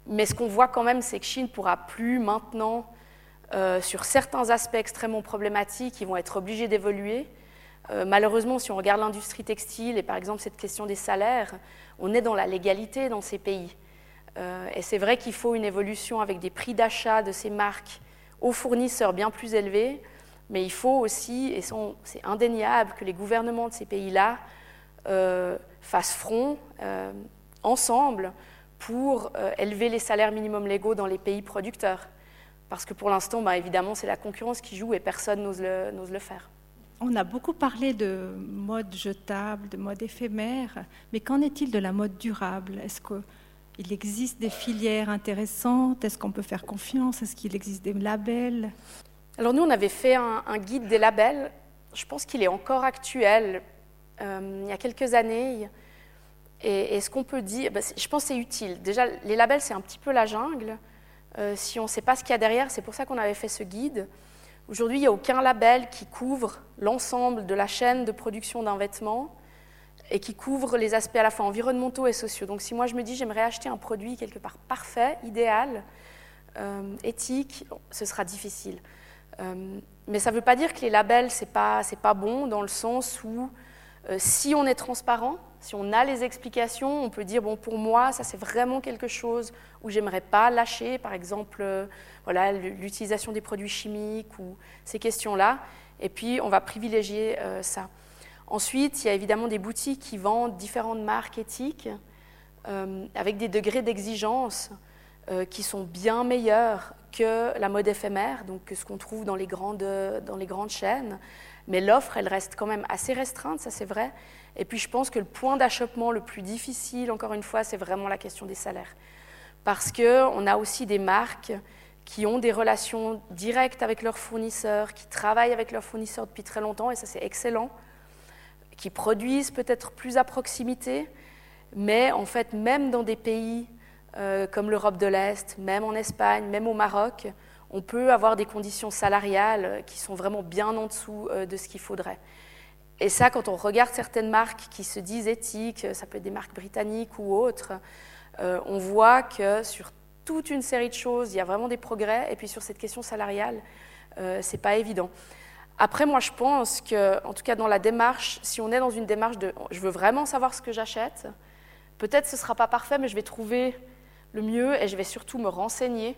Mais ce qu'on voit quand même, c'est que Chine pourra plus maintenant, euh, sur certains aspects extrêmement problématiques, ils vont être obligés d'évoluer. Euh, malheureusement, si on regarde l'industrie textile et par exemple cette question des salaires, on est dans la légalité dans ces pays. Et c'est vrai qu'il faut une évolution avec des prix d'achat de ces marques aux fournisseurs bien plus élevés, mais il faut aussi, et c'est indéniable, que les gouvernements de ces pays-là euh, fassent front euh, ensemble pour élever les salaires minimums légaux dans les pays producteurs. Parce que pour l'instant, bah, évidemment, c'est la concurrence qui joue et personne n'ose le, faire. On a beaucoup parlé de mode jetable, de mode éphémère, mais qu'en est-il de la mode durable? Est-ce que il existe des filières intéressantes? Est-ce qu'on peut faire confiance? Est-ce qu'il existe des labels? Alors nous, on avait fait un, guide des labels. Je pense qu'il est encore actuel. Euh, il y a quelques années. Et, ce qu'on peut dire, bah, je pense que c'est utile. Déjà, les labels, c'est un petit peu la jungle. Euh, si on ne sait pas ce qu'il y a derrière, c'est pour ça qu'on avait fait ce guide. Aujourd'hui, il n'y a aucun label qui couvre l'ensemble de la chaîne de production d'un vêtement et qui couvre les aspects à la fois environnementaux et sociaux. Donc si moi je me dis j'aimerais acheter un produit quelque part parfait, idéal, euh, éthique, ce sera difficile. Euh, mais ça ne veut pas dire que les labels, ce n'est pas, pas bon dans le sens où euh, si on est transparent, si on a les explications, on peut dire, bon, pour moi, ça c'est vraiment quelque chose où j'aimerais pas lâcher, par exemple, voilà, l'utilisation des produits chimiques ou ces questions-là, et puis on va privilégier ça. Ensuite, il y a évidemment des boutiques qui vendent différentes marques éthiques euh, avec des degrés d'exigence euh, qui sont bien meilleurs que la mode éphémère, donc ce qu'on trouve dans les, grandes, dans les grandes chaînes. Mais l'offre, elle reste quand même assez restreinte, ça c'est vrai. Et puis je pense que le point d'achoppement le plus difficile, encore une fois, c'est vraiment la question des salaires. Parce qu'on a aussi des marques qui ont des relations directes avec leurs fournisseurs, qui travaillent avec leurs fournisseurs depuis très longtemps, et ça c'est excellent qui produisent peut-être plus à proximité, mais en fait, même dans des pays euh, comme l'Europe de l'Est, même en Espagne, même au Maroc, on peut avoir des conditions salariales qui sont vraiment bien en dessous euh, de ce qu'il faudrait. Et ça, quand on regarde certaines marques qui se disent éthiques, ça peut être des marques britanniques ou autres, euh, on voit que sur toute une série de choses, il y a vraiment des progrès, et puis sur cette question salariale, ce n'est pas évident. Après, moi, je pense que, en tout cas, dans la démarche, si on est dans une démarche de je veux vraiment savoir ce que j'achète, peut-être ce ne sera pas parfait, mais je vais trouver le mieux et je vais surtout me renseigner.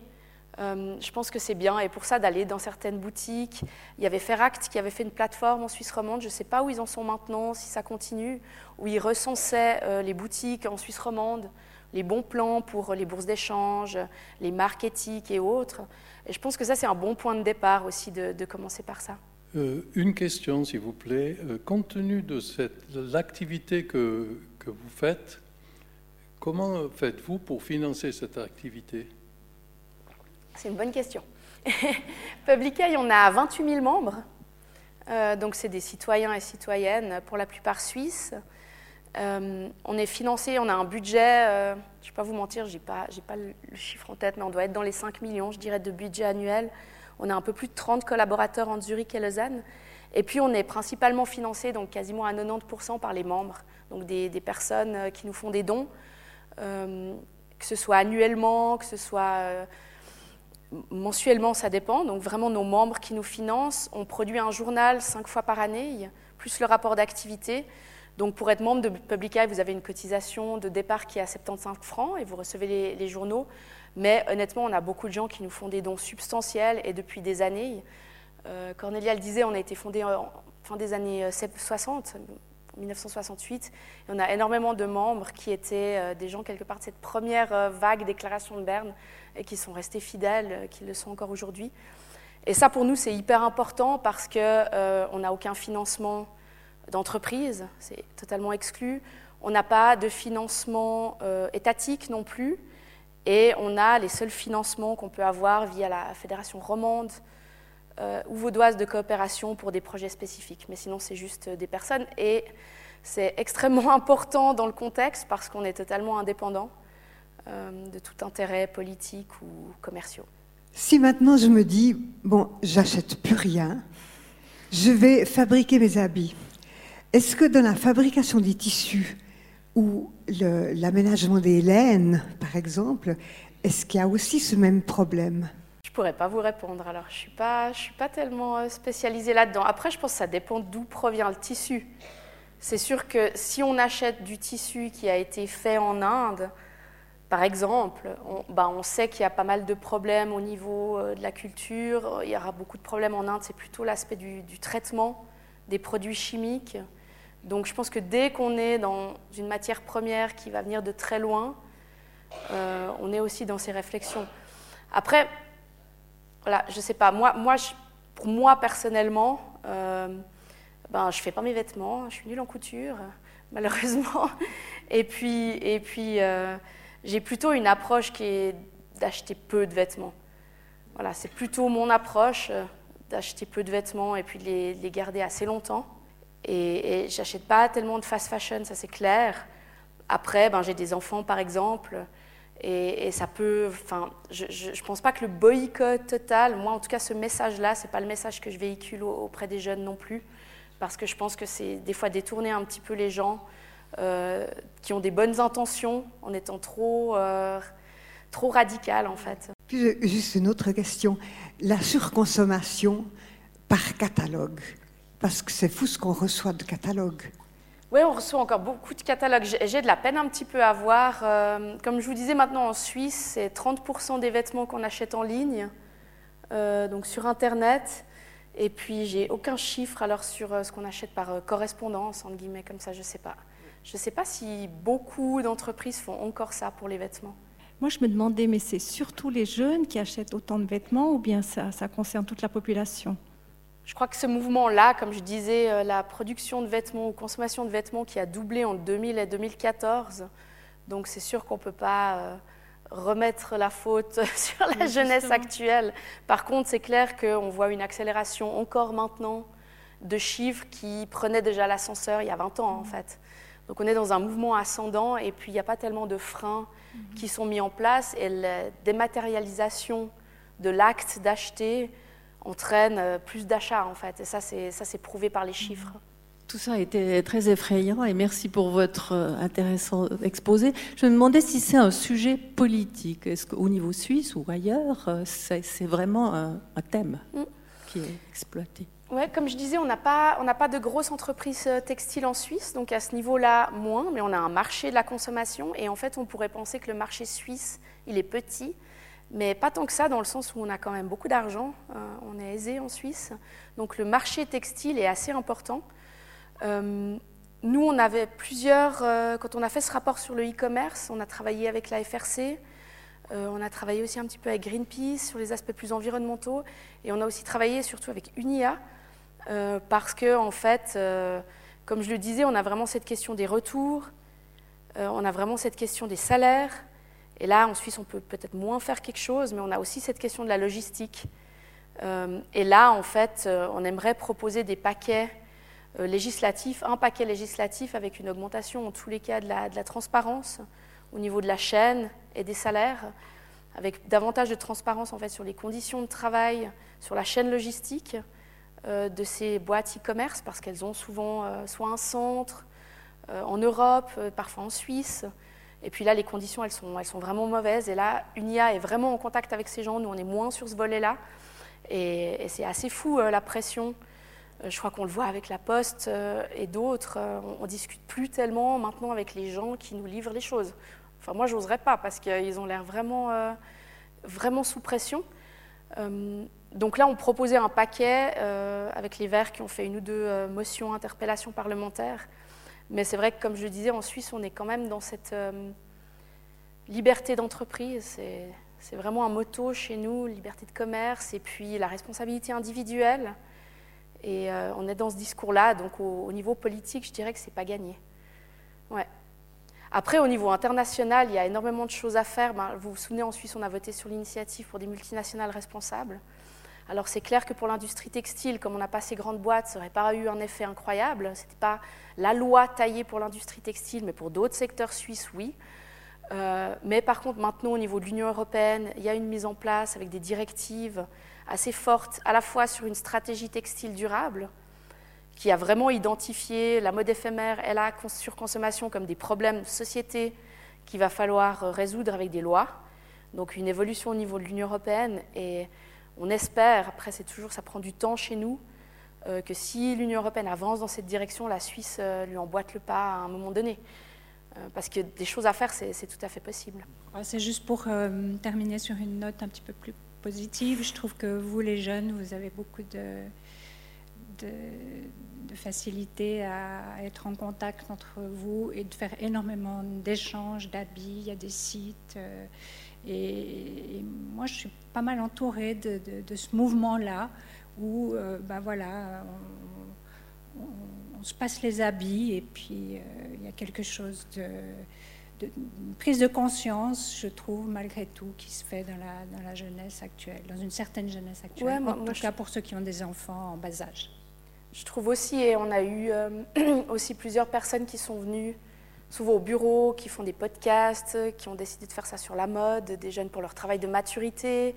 Euh, je pense que c'est bien. Et pour ça, d'aller dans certaines boutiques. Il y avait Feract qui avait fait une plateforme en Suisse romande. Je ne sais pas où ils en sont maintenant, si ça continue, où ils recensaient euh, les boutiques en Suisse romande, les bons plans pour les bourses d'échange, les marques éthiques et autres. Et je pense que ça, c'est un bon point de départ aussi de commencer par ça. Euh, une question, s'il vous plaît. Euh, compte tenu de l'activité que, que, vous faites, comment faites-vous pour financer cette activité? C'est une bonne question. <laughs> Publica, on a 28 000 membres. donc c'est des citoyens et citoyennes, pour la plupart suisses. on est financé, on a un budget, je ne vais pas vous mentir, je n'ai pas, le chiffre en tête, mais on doit être dans les 5 millions, je dirais, de budget annuel. On a un peu plus de 30 collaborateurs en Zurich et Lausanne. Et puis on est principalement financé, donc quasiment à 90% par les membres, donc des, personnes euh, qui nous font des dons, euh, que ce soit annuellement, que ce soit euh, mensuellement, ça dépend. Donc vraiment nos membres qui nous financent. On produit un journal cinq fois par année, plus le rapport d'activité. Donc pour être membre de Public Eye, vous avez une cotisation de départ qui est à 75 francs et vous recevez les, journaux. Mais honnêtement, on a beaucoup de gens qui nous font des dons substantiels et depuis des années. Euh, Cornelia le disait, on a été fondé en fin des années 60, euh, 1968, et on a énormément de membres qui étaient euh, des gens quelque part de cette première vague déclaration de Berne et qui sont restés fidèles, qui le sont encore aujourd'hui. Et ça, pour nous, c'est hyper important parce qu'on n'a aucun financement d'entreprise, c'est totalement exclu. On n'a pas de financement étatique non plus. Et on a les seuls financements qu'on peut avoir via la Fédération romande euh, ou vaudoise de coopération pour des projets spécifiques. Mais sinon, c'est juste des personnes. Et c'est extrêmement <laughs> important dans le contexte parce qu'on est totalement indépendant euh, de tout intérêt politique ou commerciaux. Si maintenant je me dis, bon, j'achète plus rien, je vais fabriquer mes habits, est-ce que dans la fabrication des tissus ou l'aménagement des laines, par exemple, est-ce qu'il y a aussi ce même problème? Je pourrais pas vous répondre. Alors, je suis pas, je suis pas tellement euh, spécialisée là-dedans. Après, je pense que ça dépend d'où provient le tissu. C'est sûr que si on achète du tissu qui a été fait en Inde, par exemple, on, bah, on sait qu'il y a pas mal de problèmes au niveau euh, de la culture. Il y aura beaucoup de problèmes en Inde. C'est plutôt l'aspect du, traitement des produits chimiques. Donc, je pense que dès qu'on est dans une matière première qui va venir de très loin, euh, on est aussi dans ces réflexions. Après, voilà, je sais pas. Moi, moi pour moi personnellement, euh, ben, je fais pas mes vêtements. Je suis nulle en couture, <laughs> malheureusement. Et puis, et puis euh, j'ai plutôt une approche qui est d'acheter peu de vêtements. Voilà, c'est plutôt mon approche euh, d'acheter peu de vêtements et puis de les, garder assez longtemps. Et, et j'achète pas tellement de fast fashion, ça c'est clair. Après, ben, j'ai des enfants par exemple. Et, ça peut. Enfin, je ne pense pas que le boycott total, moi en tout cas, ce message-là, ce n'est pas le message que je véhicule auprès des jeunes non plus, parce que je pense que c'est des fois détourner un petit peu les gens euh, qui ont des bonnes intentions en étant trop, euh, trop radical en fait. Puis, juste une autre question. La surconsommation par catalogue, parce que c'est fou ce qu'on reçoit de catalogue. Oui, on reçoit encore beaucoup de catalogues. J'ai de la peine un petit peu à voir. Euh, comme je vous disais, maintenant en Suisse, c'est 30% des vêtements qu'on achète en ligne, euh, donc sur Internet. Et puis, j'ai aucun chiffre alors sur euh, ce qu'on achète par correspondance, entre guillemets, comme ça, je ne sais pas. Je ne sais pas si beaucoup d'entreprises font encore ça pour les vêtements. Moi, je me demandais, mais c'est surtout les jeunes qui achètent autant de vêtements ou bien ça, ça concerne toute la population? Je crois que ce mouvement-là, comme je disais, euh, la production de vêtements ou consommation de vêtements qui a doublé en 2000 et 2014, donc c'est sûr qu'on ne peut pas euh, remettre la faute <laughs> sur la jeunesse actuelle. Par contre, c'est clair qu'on voit une accélération encore maintenant de chiffres qui prenaient déjà l'ascenseur il y a 20 ans en fait. Donc on est dans un mouvement ascendant et puis il n'y a pas tellement de freins mhm. qui sont mis en place et la dématérialisation de l'acte d'acheter entraîne euh, plus d'achats en fait. Et ça, c'est prouvé par les chiffres. Tout ça a été très effrayant et merci pour votre euh, intéressant exposé. Je me demandais si c'est un sujet politique. Est-ce qu'au niveau suisse ou ailleurs, euh, c'est vraiment un, thème mm. qui est exploité? Oui, comme je disais, on n'a pas, pas de grosses entreprises textiles en Suisse, donc à ce niveau-là, moins, mais on a un marché de la consommation, et en fait, on pourrait penser que le marché suisse, il est petit, mais pas tant que ça, dans le sens où on a quand même beaucoup d'argent, euh, on est aisé en Suisse, donc le marché textile est assez important. Euh, nous, on avait plusieurs, euh, quand on a fait ce rapport sur le e-commerce, on a travaillé avec la FRC, on a travaillé aussi un petit peu avec Greenpeace sur les aspects plus environnementaux, et on a aussi travaillé surtout avec UNIA, parce que, en fait, comme je le disais, on a vraiment cette question des retours, on a vraiment cette question des salaires, et là, en Suisse, on peut peut-être moins faire quelque chose, mais on a aussi cette question de la logistique. et là, en fait, on aimerait proposer des paquets législatifs, un paquet législatif avec une augmentation en tous les cas de la, de la transparence au niveau de la chaîne et des salaires, avec davantage de transparence en fait sur les conditions de travail, sur la chaîne logistique de ces boîtes e-commerce, parce qu'elles ont souvent soit un centre en Europe, parfois en Suisse, et puis là, les conditions, elles sont, vraiment mauvaises. Et là, UNIA est vraiment en contact avec ces gens. Nous, on est moins sur ce volet-là. Et, c'est assez fou, euh, la pression. Euh, je crois qu'on le voit avec la Poste euh, et d'autres. on, ne discute plus tellement maintenant avec les gens qui nous livrent les choses. Enfin, moi, j'oserais pas parce qu'ils ont l'air vraiment, vraiment sous pression. donc là, on proposait un paquet avec les Verts qui ont fait une ou deux motions, interpellations parlementaires mais c'est vrai que, comme je le disais, en Suisse, on est quand même dans cette euh, liberté d'entreprise. C'est vraiment un motto chez nous, liberté de commerce, et puis la responsabilité individuelle. Et euh, on est dans ce discours-là, donc au, niveau politique, je dirais que ce n'est pas gagné. Ouais. Après, au niveau international, il y a énormément de choses à faire. Ben, vous vous souvenez, en Suisse, on a voté sur l'initiative pour des multinationales responsables. Alors c'est clair que pour l'industrie textile, comme on n'a pas ces grandes boîtes, ça n'aurait pas eu un effet incroyable. Ce n'était pas la loi taillée pour l'industrie textile, mais pour d'autres secteurs suisses, oui. Euh, mais par contre, maintenant, au niveau de l'Union européenne, il y a une mise en place avec des directives assez fortes, à la fois sur une stratégie textile durable, qui a vraiment identifié la mode éphémère et la surconsommation comme des problèmes de société qu'il va falloir résoudre avec des lois. Donc une évolution au niveau de l'Union européenne et on espère, après c'est toujours, ça prend du temps chez nous, euh, que si l'Union européenne avance dans cette direction, la Suisse euh, lui emboîte le pas à un moment donné. Euh, parce que des choses à faire, c'est tout à fait possible. C'est juste pour terminer sur une note un petit peu plus positive. Je trouve que vous, les jeunes, vous avez beaucoup de, de, facilité à être en contact entre vous et de faire énormément d'échanges, d'habits. Il y a des sites. Et, moi, je suis pas mal entourée de, ce mouvement-là où, euh, ben voilà, on, se passe les habits et puis euh, il y a quelque chose de, prise de conscience, je trouve, malgré tout, qui se fait dans la, dans la jeunesse actuelle, dans une certaine jeunesse actuelle, en tout cas pour ceux qui ont des enfants en bas âge. Je trouve aussi, et on a eu euh, <clears throat> aussi plusieurs personnes qui sont venues souvent au bureau, qui font des podcasts, qui ont décidé de faire ça sur la mode, des jeunes pour leur travail de maturité.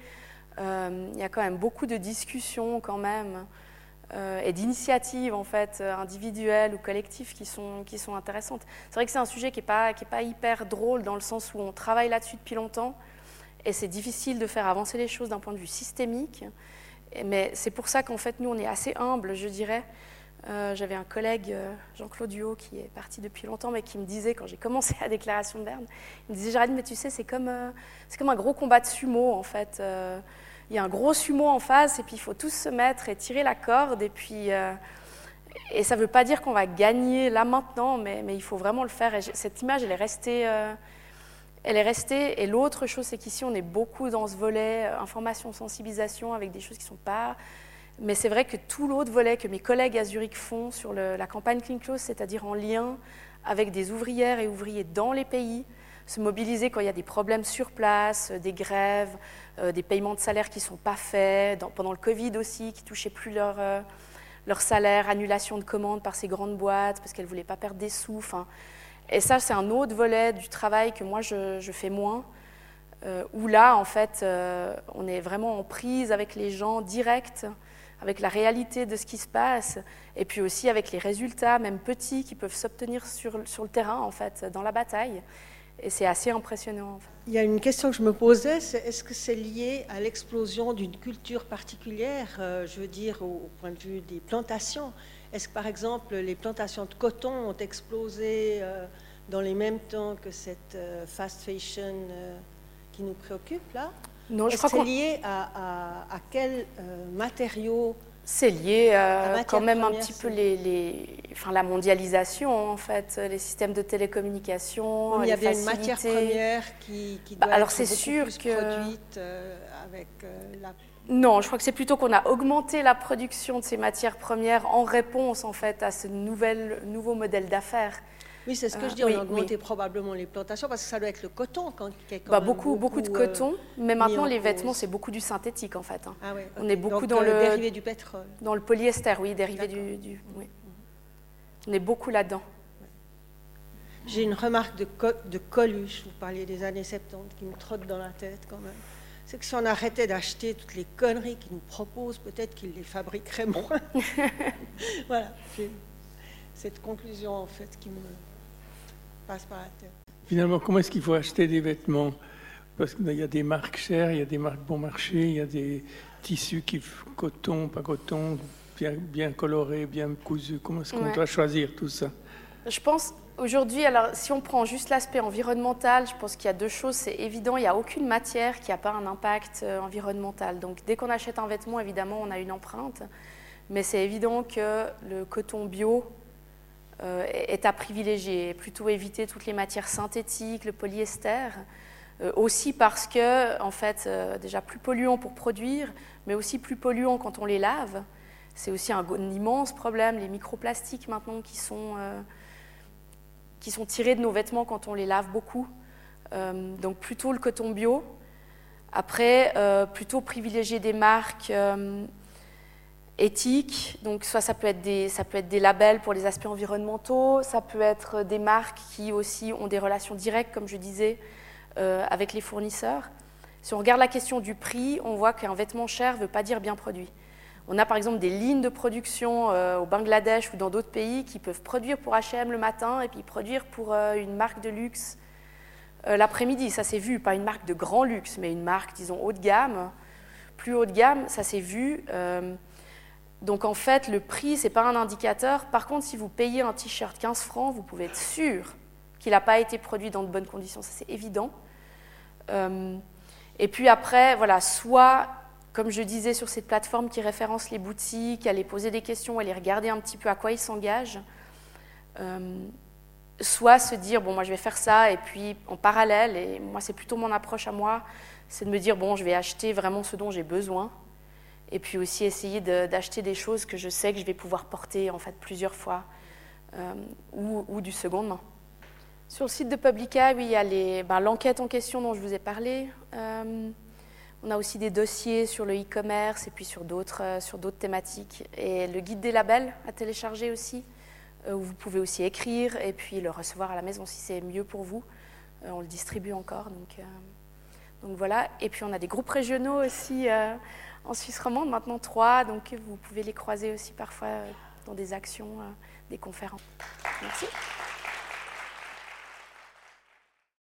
Euh, il y a quand même beaucoup de discussions quand même euh, et d'initiatives en fait individuelles ou collectives qui sont, qui sont intéressantes. C'est vrai que c'est un sujet qui n'est pas, pas hyper drôle dans le sens où on travaille là-dessus depuis longtemps et c'est difficile de faire avancer les choses d'un point de vue systémique. Mais c'est pour ça qu'en fait nous on est assez humble, je dirais. Euh, j'avais un collègue, euh, Jean-Claude Duhaut, qui est parti depuis longtemps, mais qui me disait, quand j'ai commencé la déclaration de Berne, il me disait Géraldine, mais tu sais, c'est comme, euh, comme un gros combat de sumo, en fait. Il y a un gros sumo en face, et puis il faut tous se mettre et tirer la corde, et puis. et ça ne veut pas dire qu'on va gagner là maintenant, mais, mais, il faut vraiment le faire. Et cette image, elle est restée. elle est restée. Et l'autre chose, c'est qu'ici, on est beaucoup dans ce volet information, sensibilisation, avec des choses qui ne sont pas mais c'est vrai que tout l'autre volet que mes collègues à Zurich font sur la campagne Clean Close, c'est-à-dire en lien avec des ouvrières et ouvriers dans les pays, se mobiliser quand il y a des problèmes sur place, euh, des grèves, euh, des paiements de salaire qui ne sont pas faits, pendant le Covid aussi, qui ne touchaient plus leur, euh, salaire, annulation de commandes par ces grandes boîtes parce qu'elles ne voulaient pas perdre des sous. Et ça, c'est un autre volet du travail que moi, je, je fais moins, où là, en fait, on est vraiment en prise avec les gens directs avec la réalité de ce qui se passe, et puis aussi avec les résultats, même petits, qui peuvent s'obtenir sur, sur, le terrain, en fait, dans la bataille. Et c'est assez impressionnant. Il y a une question que je me posais, c'est est-ce que c'est lié à l'explosion d'une culture particulière, euh, je veux dire, au, point de vue des plantations? Est-ce que, par exemple, les plantations de coton ont explosé euh, dans les mêmes temps que cette euh, fast fashion qui nous préoccupe, là? Non, je crois c'est lié à, à, quels euh, matériaux C'est lié euh, quand même un petit peu les, les, enfin, la mondialisation, en fait, les systèmes de télécommunication. il y avait une matière première qui, qui bah, doit alors c'est sûr plus que produite euh, avec la non, je crois que c'est plutôt qu'on a augmenté la production de ces matières premières en réponse en fait à ce nouvel, nouveau modèle d'affaires. Oui, c'est ce que je dis, on a augmenté probablement les plantations parce que ça doit être le coton quand, qui est bah, beaucoup, beaucoup, de coton, mais maintenant les vêtements c'est beaucoup du synthétique en fait. Hein. Ah on est beaucoup dans le dérivé du pétrole. Dans le polyester, oui, dérivé du, du oui. On est beaucoup là-dedans. J'ai une remarque de, de Coluche, vous parliez des années 70, qui me trotte dans la tête quand même. C'est que si on arrêtait d'acheter toutes les conneries qu'ils nous proposent, peut-être qu'ils les fabriqueraient moins. <laughs> <laughs> voilà, cette conclusion en fait qui me passe par la tête. Finalement, comment est-ce qu'il faut acheter des vêtements? Parce qu'il y a des marques chères, il y a des marques bon marché, il y a des tissus qui coton, pas coton, bien, bien colorés, bien cousus. Comment est-ce qu'on doit choisir tout ça? Je pense Aujourd'hui, alors si on prend juste l'aspect environnemental, je pense qu'il y a deux choses. C'est évident, il n'y a aucune matière qui n'a pas un impact euh, environnemental. Donc dès qu'on achète un vêtement, évidemment, on a une empreinte. Mais c'est évident que le coton bio est à privilégier. Plutôt éviter toutes les matières synthétiques, le polyester. Euh, aussi parce que, en fait, déjà plus polluant pour produire, mais aussi plus polluant quand on les lave. C'est aussi un, immense problème, les microplastiques maintenant qui sont qui sont tirés de nos vêtements quand on les lave beaucoup. Euh, donc plutôt le coton bio. Après, euh, plutôt privilégier des marques euh, éthiques. Donc soit ça peut, être des, labels pour les aspects environnementaux, ça peut être des marques qui aussi ont des relations directes, comme je disais, avec les fournisseurs. Si on regarde la question du prix, on voit qu'un vêtement cher ne veut pas dire bien produit. On a par exemple des lignes de production euh, au Bangladesh ou dans d'autres pays qui peuvent produire pour H&M le matin et puis produire pour euh, une marque de luxe euh, l'après-midi. Ça s'est vu, pas une marque de grand luxe, mais une marque, disons, haut de gamme, plus haut de gamme, ça s'est vu. Donc en fait, le prix, ce n'est pas un indicateur. Par contre, si vous payez un t-shirt 15 francs, vous pouvez être sûr qu'il n'a pas été produit dans de bonnes conditions. Ça, c'est évident. et puis après, voilà, soit comme je disais, sur cette plateforme qui référence les boutiques, aller poser des questions, aller regarder un petit peu à quoi ils s'engagent. Euh, soit se dire, bon, moi je vais faire ça, et puis en parallèle, et moi c'est plutôt mon approche à moi, c'est de me dire, bon, je vais acheter vraiment ce dont j'ai besoin, et puis aussi essayer d'acheter des choses que je sais que je vais pouvoir porter en fait plusieurs fois, euh, ou, du seconde main. Sur le site de Publica, il y a ben, l'enquête en question dont je vous ai parlé. Euh, on a aussi des dossiers sur le e-commerce et puis sur d'autres, euh, thématiques. Et le guide des labels à télécharger aussi, euh, où vous pouvez aussi écrire et puis le recevoir à la maison si c'est mieux pour vous. On le distribue encore. Donc voilà. Et puis on a des groupes régionaux aussi en Suisse romande, maintenant trois. Donc vous pouvez les croiser aussi parfois dans des actions, des conférences. Merci.